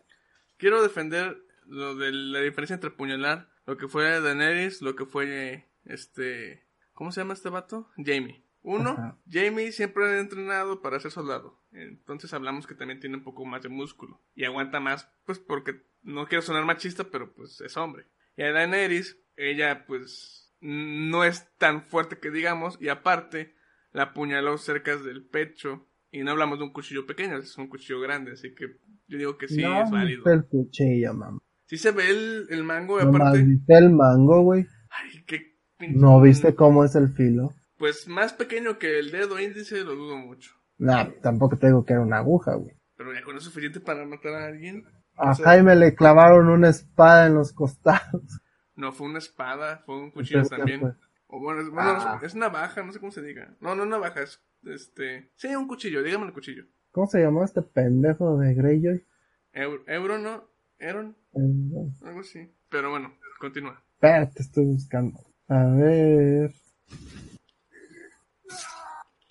Quiero defender lo de la diferencia entre apuñalar, lo que fue Daenerys, lo que fue este, ¿cómo se llama este vato? Jamie. Uno, Ajá. Jamie siempre ha entrenado para ser soldado. Entonces hablamos que también tiene un poco más de músculo. Y aguanta más, pues porque no quiero sonar machista, pero pues es hombre. Y a Daenerys, ella pues no es tan fuerte que digamos. Y aparte, la apuñaló cerca del pecho. Y no hablamos de un cuchillo pequeño, es un cuchillo grande. Así que yo digo que sí no, es válido. el cuchillo, mamá. Sí se ve el, el mango No más, aparte... viste el mango, güey. Ay, qué... pinche- No viste cómo es el filo. Pues más pequeño que el dedo índice lo dudo mucho. Nah, tampoco te digo que era una aguja, güey. Pero ya con eso es suficiente para matar a alguien. A O sea, Jaime le clavaron una espada en los costados. No fue una espada, fue un cuchillo también. pues, O bueno, es, bueno, Ah. es una baja, no sé cómo se diga. No, no una baja, es este... Sí, un cuchillo, dígame el cuchillo. ¿Cómo se llamó este pendejo de Greyjoy? Euro, euro no, Eron, Eh, algo así. Pero bueno, continúa. Espérate, estoy buscando. A ver.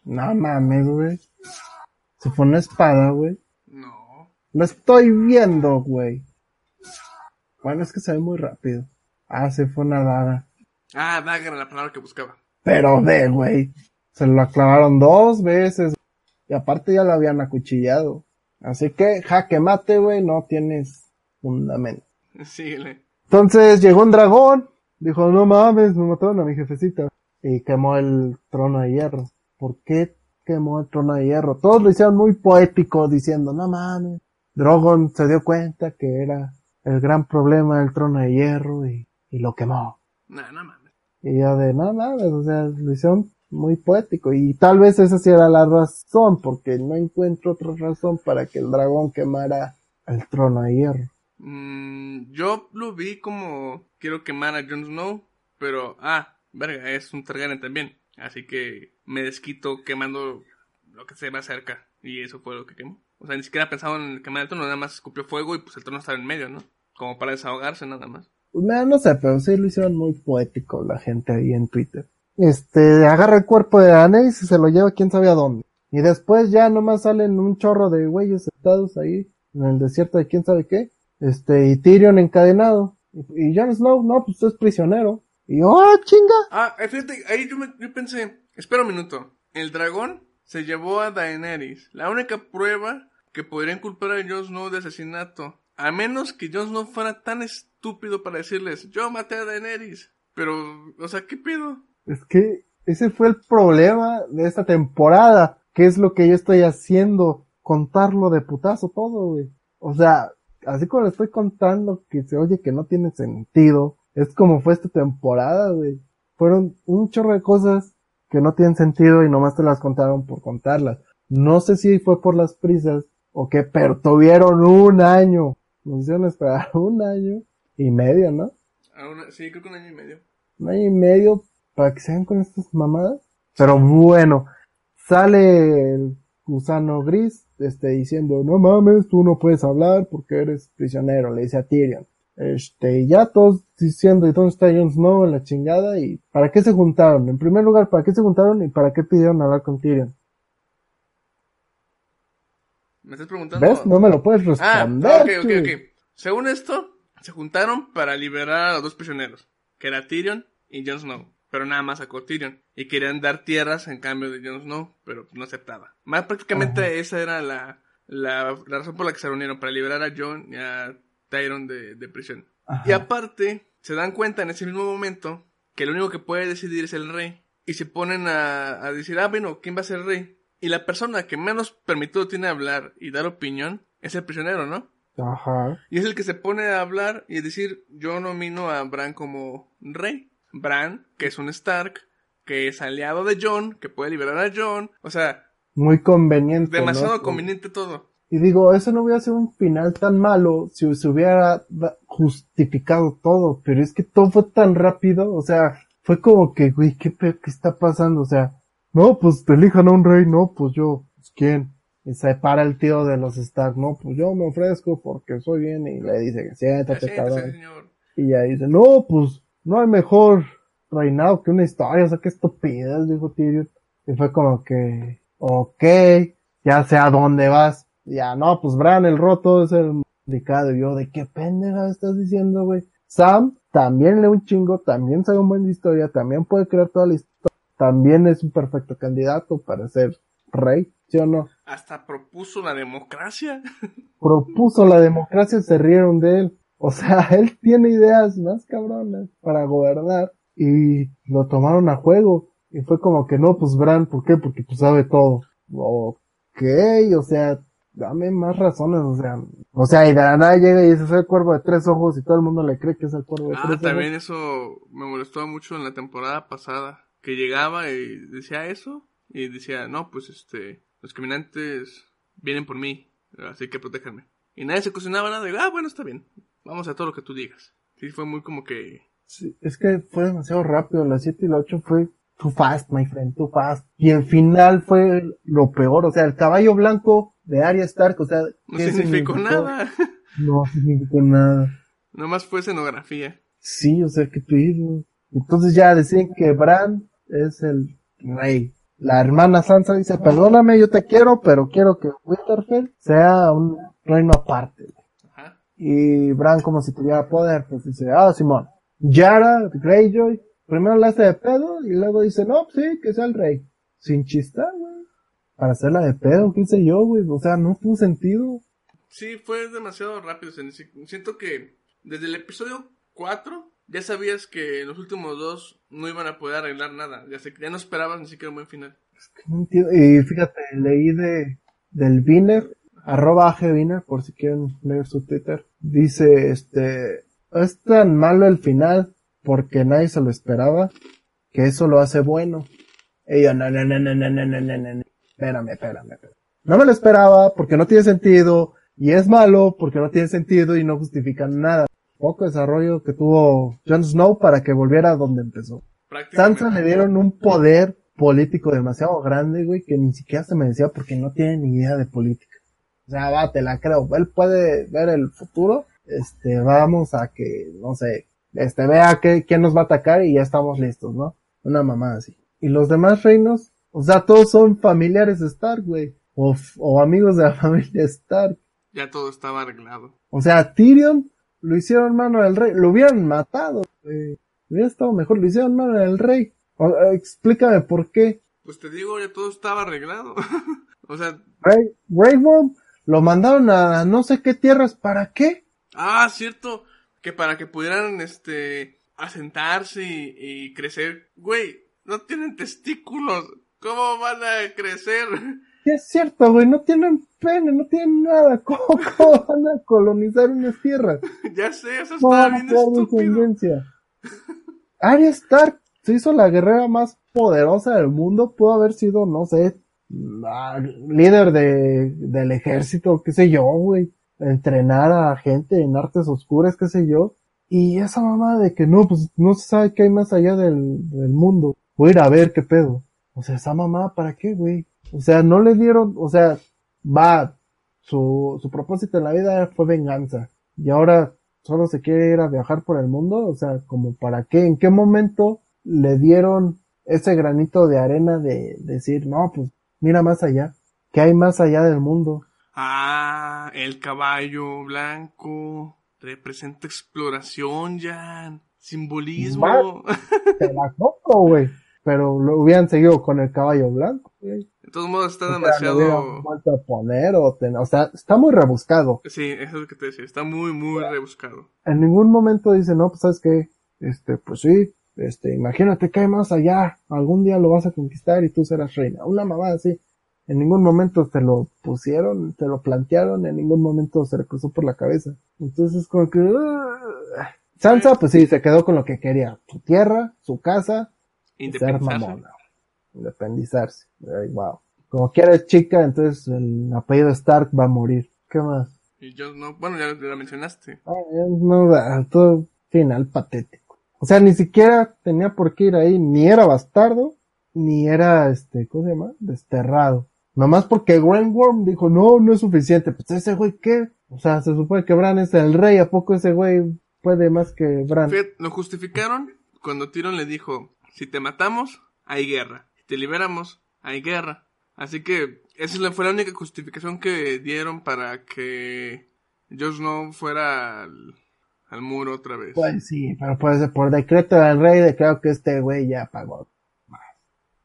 No mames, güey. Se fue una espada, güey. No. Lo estoy viendo, güey. Bueno, es que se ve muy rápido. Ah, se fue una daga. Ah, dagger era la palabra que buscaba. Pero ve, güey. Se lo clavaron dos veces. Y aparte ya lo habían acuchillado. Así que, jaque mate, güey, no tienes fundamento. Síguele. Entonces llegó un dragón, dijo, no mames, me mataron a mi jefecita. Y quemó el trono de hierro. ¿Por qué quemó el trono de hierro? Todos lo hicieron muy poético, diciendo, no mames. Drogon se dio cuenta que era el gran problema del trono de hierro y, y lo quemó. Nah, no mames. Y yo de, no mames, o sea, lo hicieron muy poético. Y tal vez esa sí era la razón, porque no encuentro otra razón para que el dragón quemara el trono de hierro. Mm, yo lo vi como quiero quemar a Jon Snow, pero ah, verga, es un Targaryen también. Así que me desquito quemando lo que se me acerca. Y eso fue lo que quemó. O sea, ni siquiera pensaba en quemar el trono, nada más escupió fuego y pues el trono estaba en medio, ¿no? Como para desahogarse nada más. Pues, mira, no sé, pero sí lo hicieron muy poético la gente ahí en Twitter. Este, agarra el cuerpo de Daenerys y se lo lleva quién sabe a dónde. Y después ya nomás salen un chorro de güeyes sentados ahí en el desierto de quién sabe qué. Este, y Tyrion encadenado. Y, y Jon Snow, no, pues es prisionero. Y yo, ¡ah, chinga! Ah, fíjate, ahí yo, me- yo pensé, espera un minuto. El dragón se llevó a Daenerys. La única prueba que podrían culpar a Jon Snow de asesinato. A menos que Jon Snow fuera tan estúpido para decirles, yo maté a Daenerys. Pero, o sea, ¿qué pido? Es que ese fue el problema de esta temporada. Que es lo que yo estoy haciendo. Contarlo de putazo todo, güey. O sea, así como lo estoy contando que se oye que no tiene sentido. Es como fue esta temporada, güey. Fueron un chorro de cosas que no tienen sentido y nomás te las contaron por contarlas. No sé si fue por las prisas o qué, pero tuvieron un año Nos hicieron esperar un año y medio, ¿no? A una- sí, creo que un año y medio. Un año y medio para que se hagan con estas mamadas. Pero bueno, sale el gusano gris, este, diciendo, no mames, tú no puedes hablar porque eres prisionero, le dice a Tyrion. Este, y ya todos diciendo, ¿y dónde está Jon Snow? La chingada, y ¿para qué se juntaron? En primer lugar, ¿para qué se juntaron y para qué pidieron hablar con Tyrion? ¿Me estás preguntando? ¿Ves? No me lo puedes Ah, responder. ok, ok, tú. ok. Según esto, se juntaron para liberar a los dos prisioneros, que era Tyrion y Jon Snow. Pero nada más sacó Tyrion. Y querían dar tierras en cambio de Jon Snow, pero no aceptaba. Más prácticamente Ajá. esa era la, la, la razón por la que se reunieron, para liberar a Jon y a Tyrion de, de prisión. Ajá. Y aparte, se dan cuenta en ese mismo momento que lo único que puede decidir es el rey. Y se ponen a, a decir, ah, bueno, ¿quién va a ser rey? Y la persona que menos permitido tiene hablar y dar opinión es el prisionero, ¿no? Ajá. Y es el que se pone a hablar y decir, yo nomino a Bran como rey. Bran, que es un Stark, que es aliado de Jon, que puede liberar a Jon. O sea, Muy conveniente. demasiado ¿no? conveniente todo. Y digo, eso no hubiera sido un final tan malo si se hubiera justificado todo, pero es que todo fue tan rápido, o sea, fue como que, güey, ¿qué, qué está pasando? O sea, no, pues te elijan a un rey, no, pues yo, pues quién. Y se para el tío de los Stark, no, pues yo me ofrezco porque soy bien, y le dice, siéntate, cabrón. Y ya dice, no, pues no hay mejor reinado que una historia, o sea, qué estupidez, dijo Tyrion. Y fue como que, ok, ya sé a dónde vas. Y Ya, no, pues Bran el roto es el indicado. Y yo, ¿de qué pendeja estás diciendo, güey? Sam también lee un chingo, también sabe un buen de historia, también puede crear toda la historia, también es un perfecto candidato para ser rey, ¿sí o no? Hasta propuso la democracia. propuso la democracia y se rieron de él. O sea, él tiene ideas más cabronas para gobernar y lo tomaron a juego. Y fue como que no, pues Bran, ¿por qué? Porque tú sabe todo. Ok, o sea, dame más razones, o sea, o sea, y de la nada llega y dice, soy el cuervo de tres ojos y todo el mundo le cree que es el cuervo de Ah, tres también ojos. eso me molestó mucho en la temporada pasada. Que llegaba y decía eso. Y decía, no, pues este, los caminantes vienen por mí. Así que protéjanme. Y nadie se cuestionaba nada. Y, ah, bueno, está bien. Vamos a todo lo que tú digas. Sí, fue muy como que... Sí, es que fue demasiado rápido, las 7 y la 8 fue too fast, my friend, too fast. Y el final fue lo peor, o sea, el caballo blanco de Arya Stark, o sea, No ¿qué significó significó? nada. No significó nada. Nomás fue escenografía. Sí, o sea, qué pedo. Entonces ya deciden que Bran es el rey. La hermana Sansa dice, perdóname, yo te quiero, pero quiero que Winterfell sea un reino aparte. Y Bran como si tuviera poder, pues dice, ah, Simón. Yara, Greyjoy, primero la hace de pedo y luego dice, no, pues sí, que sea el rey. Sin chistar, güey. Para hacerla de pedo, qué sé yo, güey. O sea, no tuvo sentido. Sí, fue demasiado rápido. Siento que desde el episodio 4 ya sabías que en los últimos dos no iban a poder arreglar nada. Ya, se, ya no esperabas ni siquiera un buen final. No entiendo. Y fíjate, leí de, del Viner, arroba AGViner, por si quieren leer su Twitter. Dice, este, es tan malo el final porque nadie se lo esperaba que eso lo hace bueno. Y yo, no, no, no, no, no, no, no, no. Espérame, espérame, espérame. No me lo esperaba porque no tiene sentido y es malo porque no tiene sentido y no justifica nada. Poco desarrollo que tuvo Jon Snow para que volviera a donde empezó. Sansa le dieron un poder político demasiado grande, güey, que ni siquiera se merecía porque no tiene ni idea de política. O sea, va, te la creo. Él puede ver el futuro. Este, vamos a que, no sé, este, vea que, quién nos va a atacar y ya estamos listos, ¿no? Una mamá así. Y los demás reinos, o sea, todos son familiares de Stark, güey. O, amigos de la familia Stark. Ya todo estaba arreglado. O sea, Tyrion lo hicieron mano del rey. Lo hubieran matado, güey. Hubiera estado mejor, lo hicieron mano del rey. O- eh, explícame por qué. Pues te digo, ya todo estaba arreglado. o sea, Worm lo mandaron a no sé qué tierras, ¿para qué? ah, cierto, que para que pudieran, este, asentarse y, y crecer. Güey, no tienen testículos. ¿Cómo van a crecer? Sí, es cierto, güey, no tienen pene, no tienen nada. ¿Cómo, cómo van a colonizar unas tierras? ya sé, eso ¿Cómo estaba van a bien estúpido. Arya Stark se hizo la guerrera más poderosa del mundo, pudo haber sido, no sé, líder de, del ejército, qué sé yo, güey. entrenar a gente en artes oscuras, qué sé yo. Y esa mamá de que no, pues no se sabe qué hay más allá del, del mundo. Voy a ir a ver qué pedo. O sea, esa mamá, ¿para qué, güey? O sea, no le dieron, o sea, va, su, su propósito en la vida fue venganza. Y ahora solo se quiere ir a viajar por el mundo. O sea, como para qué, en qué momento le dieron ese granito de arena de decir, no, pues mira más allá. ¿Qué hay más allá del mundo? Ah, el caballo blanco representa exploración, Jan. Simbolismo. Te la coco, güey. Pero lo hubieran seguido con el caballo blanco, güey. De todos modos está O sea, demasiado... vuelto a poner o, ten- o sea, está muy rebuscado. Sí, eso es lo que te decía. Está muy, muy rebuscado. En ningún momento dice, no, pues sabes qué, este, pues sí, este, imagínate que hay más allá, algún día lo vas a conquistar y tú serás reina. Una mamá así. En ningún momento te lo pusieron, te lo plantearon, en ningún momento se le cruzó por la cabeza. Entonces como que... ah. Sansa, pues sí, se quedó con lo que quería. Su tierra, su casa, ser Independizarse. mamona. Independizarse. Ay, wow. Como quiera es chica, entonces el apellido Stark va a morir. ¿Qué más? Y yo no... Bueno, ya la mencionaste. Ah, no, todo final patético. O sea, ni siquiera tenía por qué ir ahí, ni era bastardo, ni era, este, ¿cómo se llama? Desterrado. Nomás porque Worm dijo, no, no es suficiente. Pues ese güey, ¿qué? O sea, se supone que Bran es el rey, ¿a poco ese güey puede más que Bran? Fíjate, lo justificaron cuando Tyrion le dijo, si te matamos, hay guerra. Si te liberamos, hay guerra. Así que esa fue la única justificación que dieron para que Jon Snow fuera al muro otra vez. Pues sí, pero pues por decreto del rey declaró que este güey ya pagó más.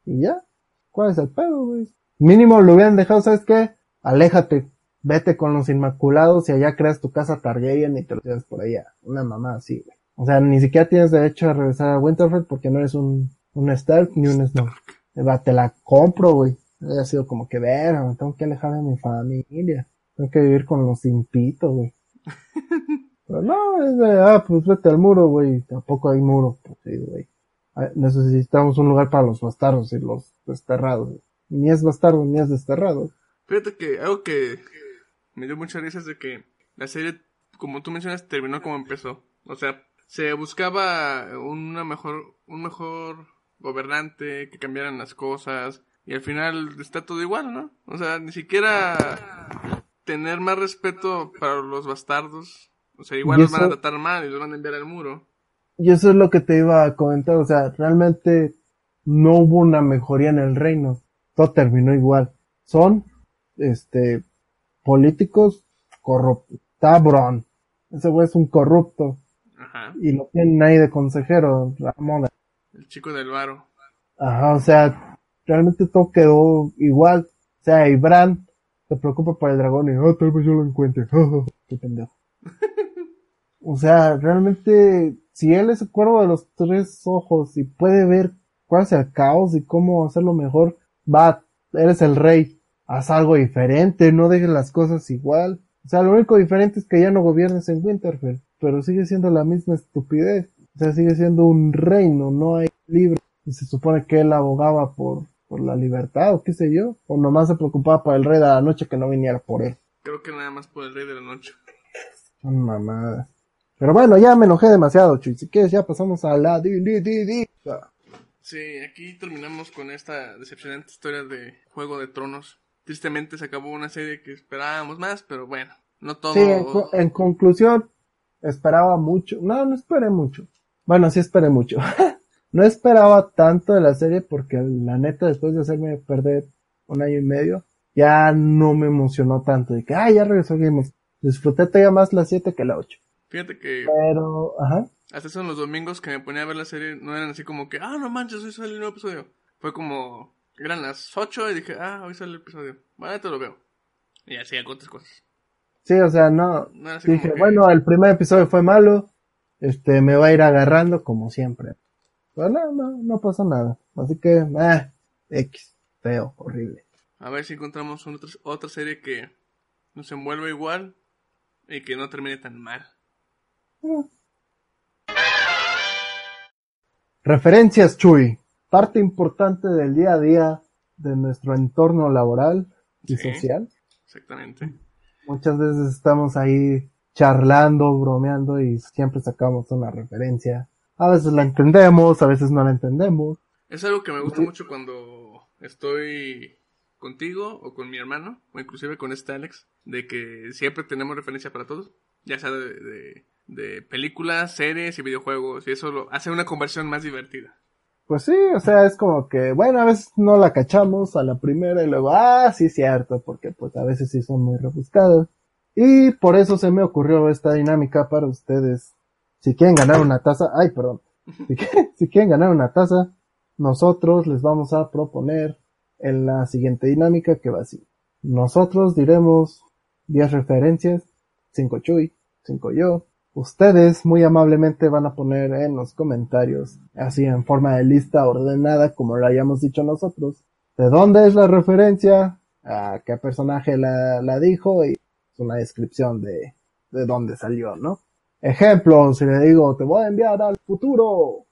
¿Y ya? ¿Cuál es el pedo, güey? Mínimo lo hubieran dejado, ¿sabes qué? Aléjate, vete con los Inmaculados y allá creas tu casa Targaryen y te lo llevas por allá. Una mamá así, güey. O sea, ni siquiera tienes derecho a regresar a Winterfell porque no eres un, un Stark ni un Snow. Va, te la compro, güey. Ha sido como que ver, me tengo que alejar de mi familia. Tengo que vivir con los impitos, güey. No, es de, ah, pues vete al muro, güey. Tampoco hay muro. Pues sí, güey. Ah, Necesitamos un lugar para los bastardos y los desterrados. Ni es bastardo ni es desterrado. Fíjate que algo que me dio mucha risa es de que la serie, como tú mencionas, terminó como empezó. O sea, se buscaba una mejor, un mejor gobernante, que cambiaran las cosas, y al final está todo igual, ¿no? O sea, ni siquiera tener más respeto para los bastardos. O sea, igual los van a tratar mal y los van a enviar al muro. Y eso es lo que te iba a comentar. O sea, realmente no hubo una mejoría en el reino. Todo terminó igual. Son, este, políticos corruptos. Está Bron. Ese güey es un corrupto. Ajá. Y lo tienen ahí de consejero. Ramón. El chico del varo. Ajá, o sea, realmente todo quedó igual. O sea, y Bran se preocupa por el dragón y, oh, tal vez yo lo encuentre. Qué pendejo. o sea, realmente, si él es el cuervo de los tres ojos y puede ver cuál es el caos y cómo hacerlo mejor, va, eres el rey. Haz algo diferente, no dejes las cosas igual. O sea, lo único diferente es que ya no gobiernes en Winterfell, pero sigue siendo la misma estupidez. O sea, sigue siendo un reino, no hay libre. Y se supone que él abogaba por, por la libertad o qué sé yo. O nomás se preocupaba por el rey de la noche que no viniera por él. Creo que nada más por el rey de la noche. Son mamadas. Pero bueno, ya me enojé demasiado, Chuy. Si quieres ya pasamos a la di, di, di, di. Sí, aquí terminamos con esta decepcionante historia de Juego de Tronos. Tristemente se acabó una serie que esperábamos más, pero bueno, no todo. Sí, en, co- en conclusión, esperaba mucho. No, no esperé mucho. Bueno, sí esperé mucho. no esperaba tanto de la serie porque la neta, después de hacerme perder un año y medio, ya no me emocionó tanto. De que, ah, ya regresó Game of Disfruté todavía más la 7 que la 8. Fíjate que Pero, ajá. hasta son los domingos que me ponía a ver la serie, no eran así como que, ah, no manches, hoy sale el nuevo episodio. Fue como, eran las 8 y dije, ah, hoy sale el episodio. Bueno, te lo veo. Y así hago otras cosas. Sí, o sea, no. No Dije, que- bueno, el primer episodio fue malo. Este, me va a ir agarrando como siempre. Pero no, no, no pasó nada. Así que, ah, X. Feo, horrible. A ver si encontramos otra, otra serie que nos envuelva igual y que no termine tan mal. Referencias, Chuy. Parte importante del día a día de nuestro entorno laboral y Sí. social. Exactamente. Muchas veces estamos ahí charlando, bromeando y siempre sacamos una referencia. A veces la entendemos, a veces no la entendemos. Es algo que me gusta mucho cuando estoy contigo o con mi hermano, o inclusive con este Alex, de que siempre tenemos referencia para todos, ya sea de, de, de películas, series y videojuegos, y eso lo hace una conversión más divertida. Pues sí, o sea, es como que, bueno, a veces no la cachamos a la primera y luego, ah, sí, cierto, porque pues a veces sí son muy rebuscadas. Y por eso se me ocurrió esta dinámica para ustedes. Si quieren ganar una taza, ay, perdón. Si, quieren, si quieren ganar una taza, nosotros les vamos a proponer en la siguiente dinámica que va así. Nosotros diremos 10 referencias, 5 Chuy, 5 yo. Ustedes muy amablemente van a poner en los comentarios, así en forma de lista ordenada como lo hayamos dicho nosotros, de dónde es la referencia, a qué personaje la, la dijo y una descripción de, de dónde salió, ¿no? Ejemplo, si le digo, te voy a enviar al futuro,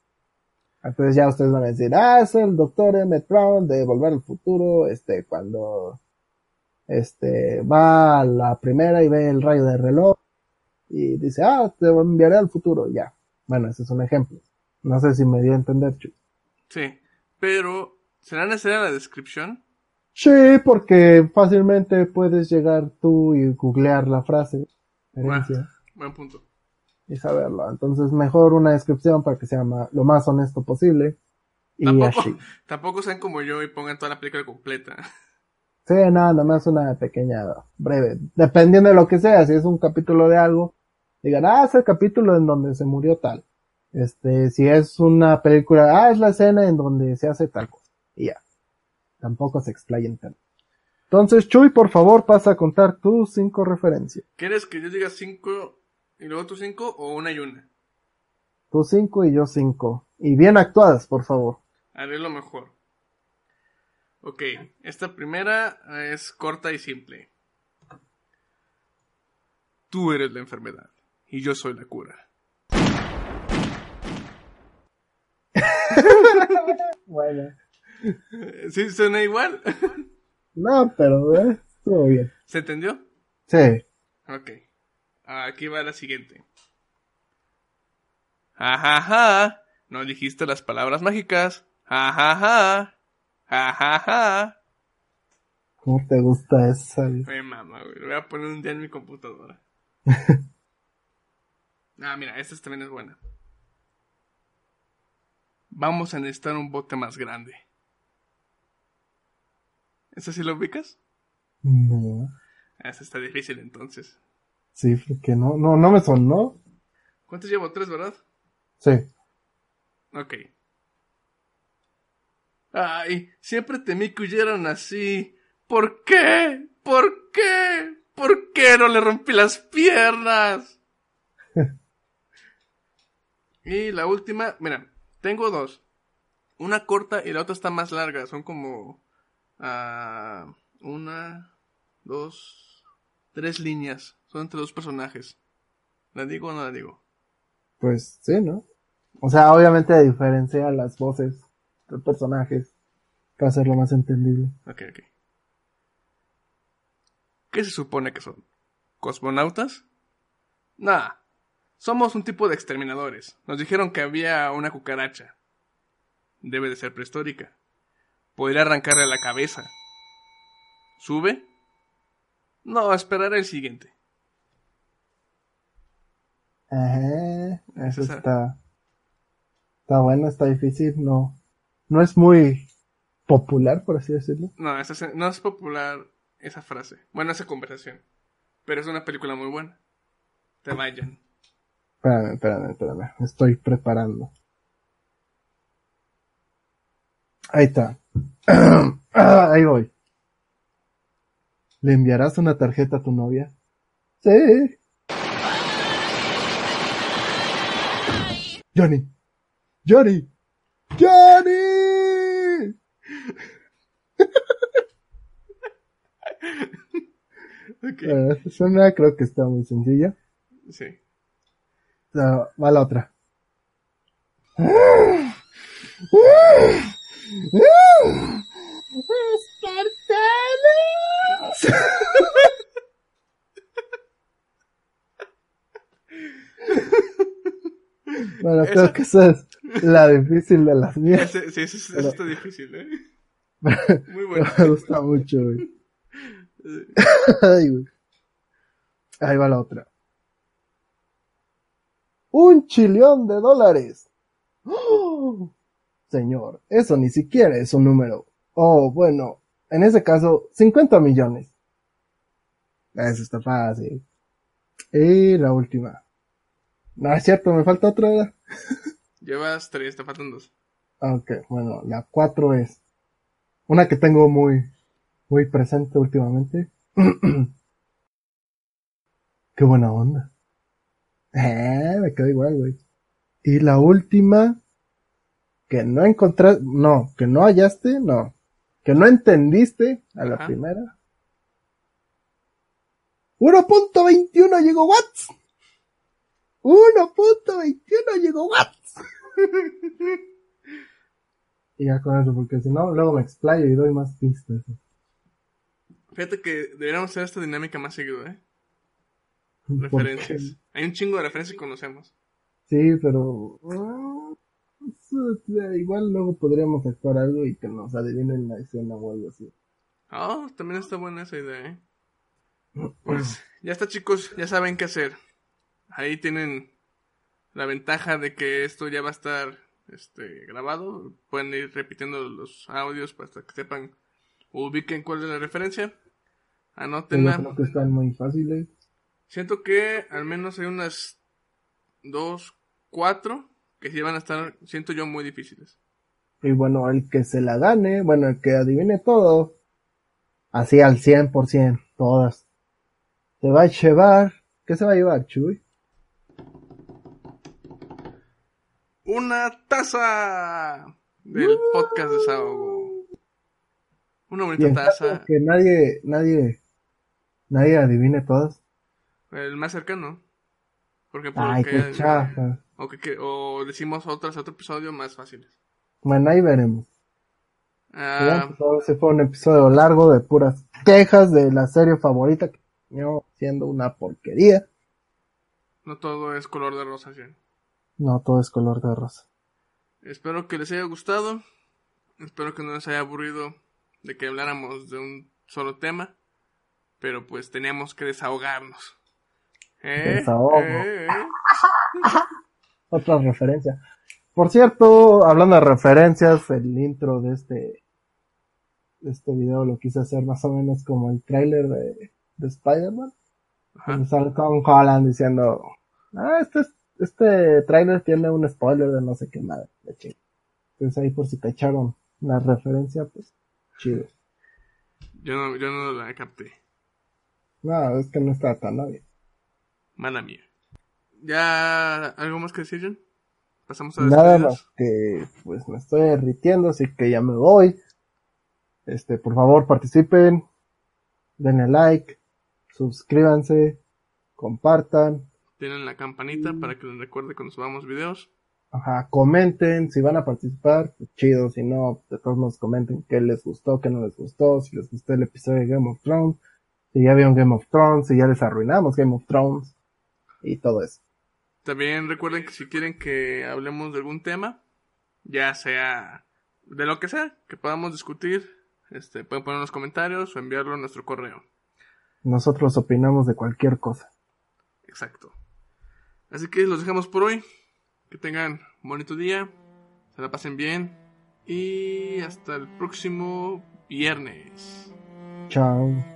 entonces ya ustedes van a decir, ah, es el doctor Emmett Brown de Volver al Futuro, este, cuando, este, va a la primera y ve el rayo del reloj y dice, ah, te enviaré al futuro, ya. Bueno, ese es un ejemplo. No sé si me dio a entender, Chu. Sí, pero ¿será necesaria la descripción? Sí, porque fácilmente puedes llegar tú y googlear la frase. Herencia, Buen punto. y saberlo. Entonces, mejor una descripción para que sea lo más honesto posible. Y Tampoco, así. tampoco sean como yo y pongan toda la película completa. Sí, nada, nada más una pequeña, breve. Dependiendo de lo que sea, si es un capítulo de algo, digan, ah, es el capítulo en donde se murió tal. Este, si es una película, ah, es la escena en donde se hace tal cosa. Y ya. Tampoco se explayen tanto. Entonces, Chuy, por favor, pasa a contar tus cinco referencias. ¿Quieres que yo diga cinco y luego tú cinco o una y una? Tú cinco y yo cinco. Y bien actuadas, por favor. Haré lo mejor. Ok, esta primera es corta y simple. Tú eres la enfermedad y yo soy la cura. Bueno. ¿Sí suena igual? No, pero, eh, estuvo bien. ¿Se entendió? Sí. Ok. Aquí va la siguiente. Ajaja. No dijiste las palabras mágicas. Ajaja. Ajaja. ¿Cómo te gusta esa? Me mama, güey. Lo voy a poner un día en mi computadora. ah, mira, esta también es buena. Vamos a necesitar un bote más grande. ¿Esa sí lo ubicas? No. Esa está difícil entonces. Sí, porque no, no, no me sonó. ¿Cuántos llevo? Tres, ¿verdad? Sí. Ok. Ay, siempre temí que huyeran así. ¿Por qué? ¿Por qué? ¿Por qué no le rompí las piernas? y la última, mira, tengo dos. Una corta y la otra está más larga. Son como... ah, una, dos, tres líneas. Son entre dos personajes. ¿La digo o no la digo? Pues sí, ¿no? O sea, obviamente diferencia las voces personajes para hacerlo más entendible. Ok, ok. ¿Qué se supone que son? ¿Cosmonautas? Nah. Somos un tipo de exterminadores. Nos dijeron que había una cucaracha. Debe de ser prehistórica. Podría arrancarle la cabeza. ¿Sube? No, esperaré el siguiente. Ajá, eso está, está bueno, está difícil, no, no es muy popular, por así decirlo. No, es- no es popular esa frase. Bueno, esa conversación. Pero es una película muy buena. Te vayan. Espérame, espérame, espérame, me estoy preparando. Ahí está. Ah, Ahí voy. ¿Le enviarás una tarjeta a tu novia? Sí. Johnny. Johnny. Johnny. okay. Bueno, esta es una, creo que está muy sencilla. Sí. No, va la otra. ¡Espartanos! bueno, creo que esa es la difícil de las mías. Sí, sí, sí, pero... está difícil, ¿eh? Muy bueno. Me gusta mucho, güey. Ay, güey. Ahí va la otra. Un chillón de dólares. ¡Oh! Señor, eso ni siquiera es un número. Oh, bueno, en ese caso, 50 millones. Eso está fácil. Y la última. No, es cierto, me falta otra. Llevas tres, te faltan dos. Ok, bueno, la cuatro es una que tengo muy, muy presente últimamente. Qué buena onda. Eh, me quedo igual, güey. Y la última, que no encontraste, no, que no hallaste, no, que no entendiste a la Ajá. primera. 1.21 gigawatts. 1.21 gigawatts. Y ya con eso, porque si no, luego me explayo y doy más pistas. Fíjate que deberíamos hacer esta dinámica más seguido, ¿eh? Referencias. Hay un chingo de referencias que conocemos. Sí, pero... ah, igual luego podríamos actuar algo y que nos adivinen la escena o algo así. Ah, también está buena esa idea, ¿eh? Pues ya está, chicos, ya saben qué hacer. Ahí tienen la ventaja de que esto ya va a estar este, grabado. Pueden ir repitiendo los audios para que sepan o ubiquen cuál es la referencia. Anótenla. creo que están muy fáciles. Siento que al menos hay unas dos, cuatro que sí van a estar, siento yo, muy difíciles. Y bueno, el que se la gane, bueno, el que adivine todo, así al 100%, todas, se va a llevar... ¿Qué se va a llevar, Chuy? Una taza del podcast de Desahogo. Una Y bonita taza. que nadie, nadie, nadie adivine todas. El más cercano. Por ejemplo, Ay, que- qué chafa. o, que, que- o decimos otras, otro episodio más fáciles. Bueno, ahí veremos. Ah, Todo ese fue un episodio largo de puras quejas de la serie favorita que terminó siendo una porquería. no todo es color de rosa, ¿sí? No todo es color de rosa. Espero que les haya gustado. Espero que no les haya aburrido de que habláramos de un solo tema. Pero pues teníamos que desahogarnos. ¿Eh? Desahogo. ¿Eh? Otra referencia. Por cierto, hablando de referencias, el intro de este, de este video lo quise hacer más o menos como el tráiler de, de Spider-Man. Sale Tom Holland diciendo, ah, este, es- este tráiler tiene un spoiler de no sé qué madre. de ching". Entonces ahí por si te echaron la referencia, pues chido. Yo no, yo no la capté. No, es que no está tan obvio. Mala mía. ¿Ya algo más que decir, John? Pasamos a Nada más que pues me estoy derritiendo, así que ya me voy. Este, por favor, participen, denle like, suscríbanse, compartan, Tienen la campanita para que les recuerde cuando subamos videos. ajá, comenten, si van a participar, pues chido, si no, de todos modos comenten qué les gustó, qué no les gustó, si les gustó el episodio de Game of Thrones, si ya vieron Game of Thrones, si ya les arruinamos Game of Thrones, y todo eso. También recuerden que si quieren que hablemos de algún tema, ya sea de lo que sea, que podamos discutir, este, pueden poner en los comentarios o enviarlo a nuestro correo. Nosotros opinamos de cualquier cosa. Exacto. Así que los dejamos por hoy. Que tengan un bonito día, se la pasen bien y hasta el próximo viernes. Chao.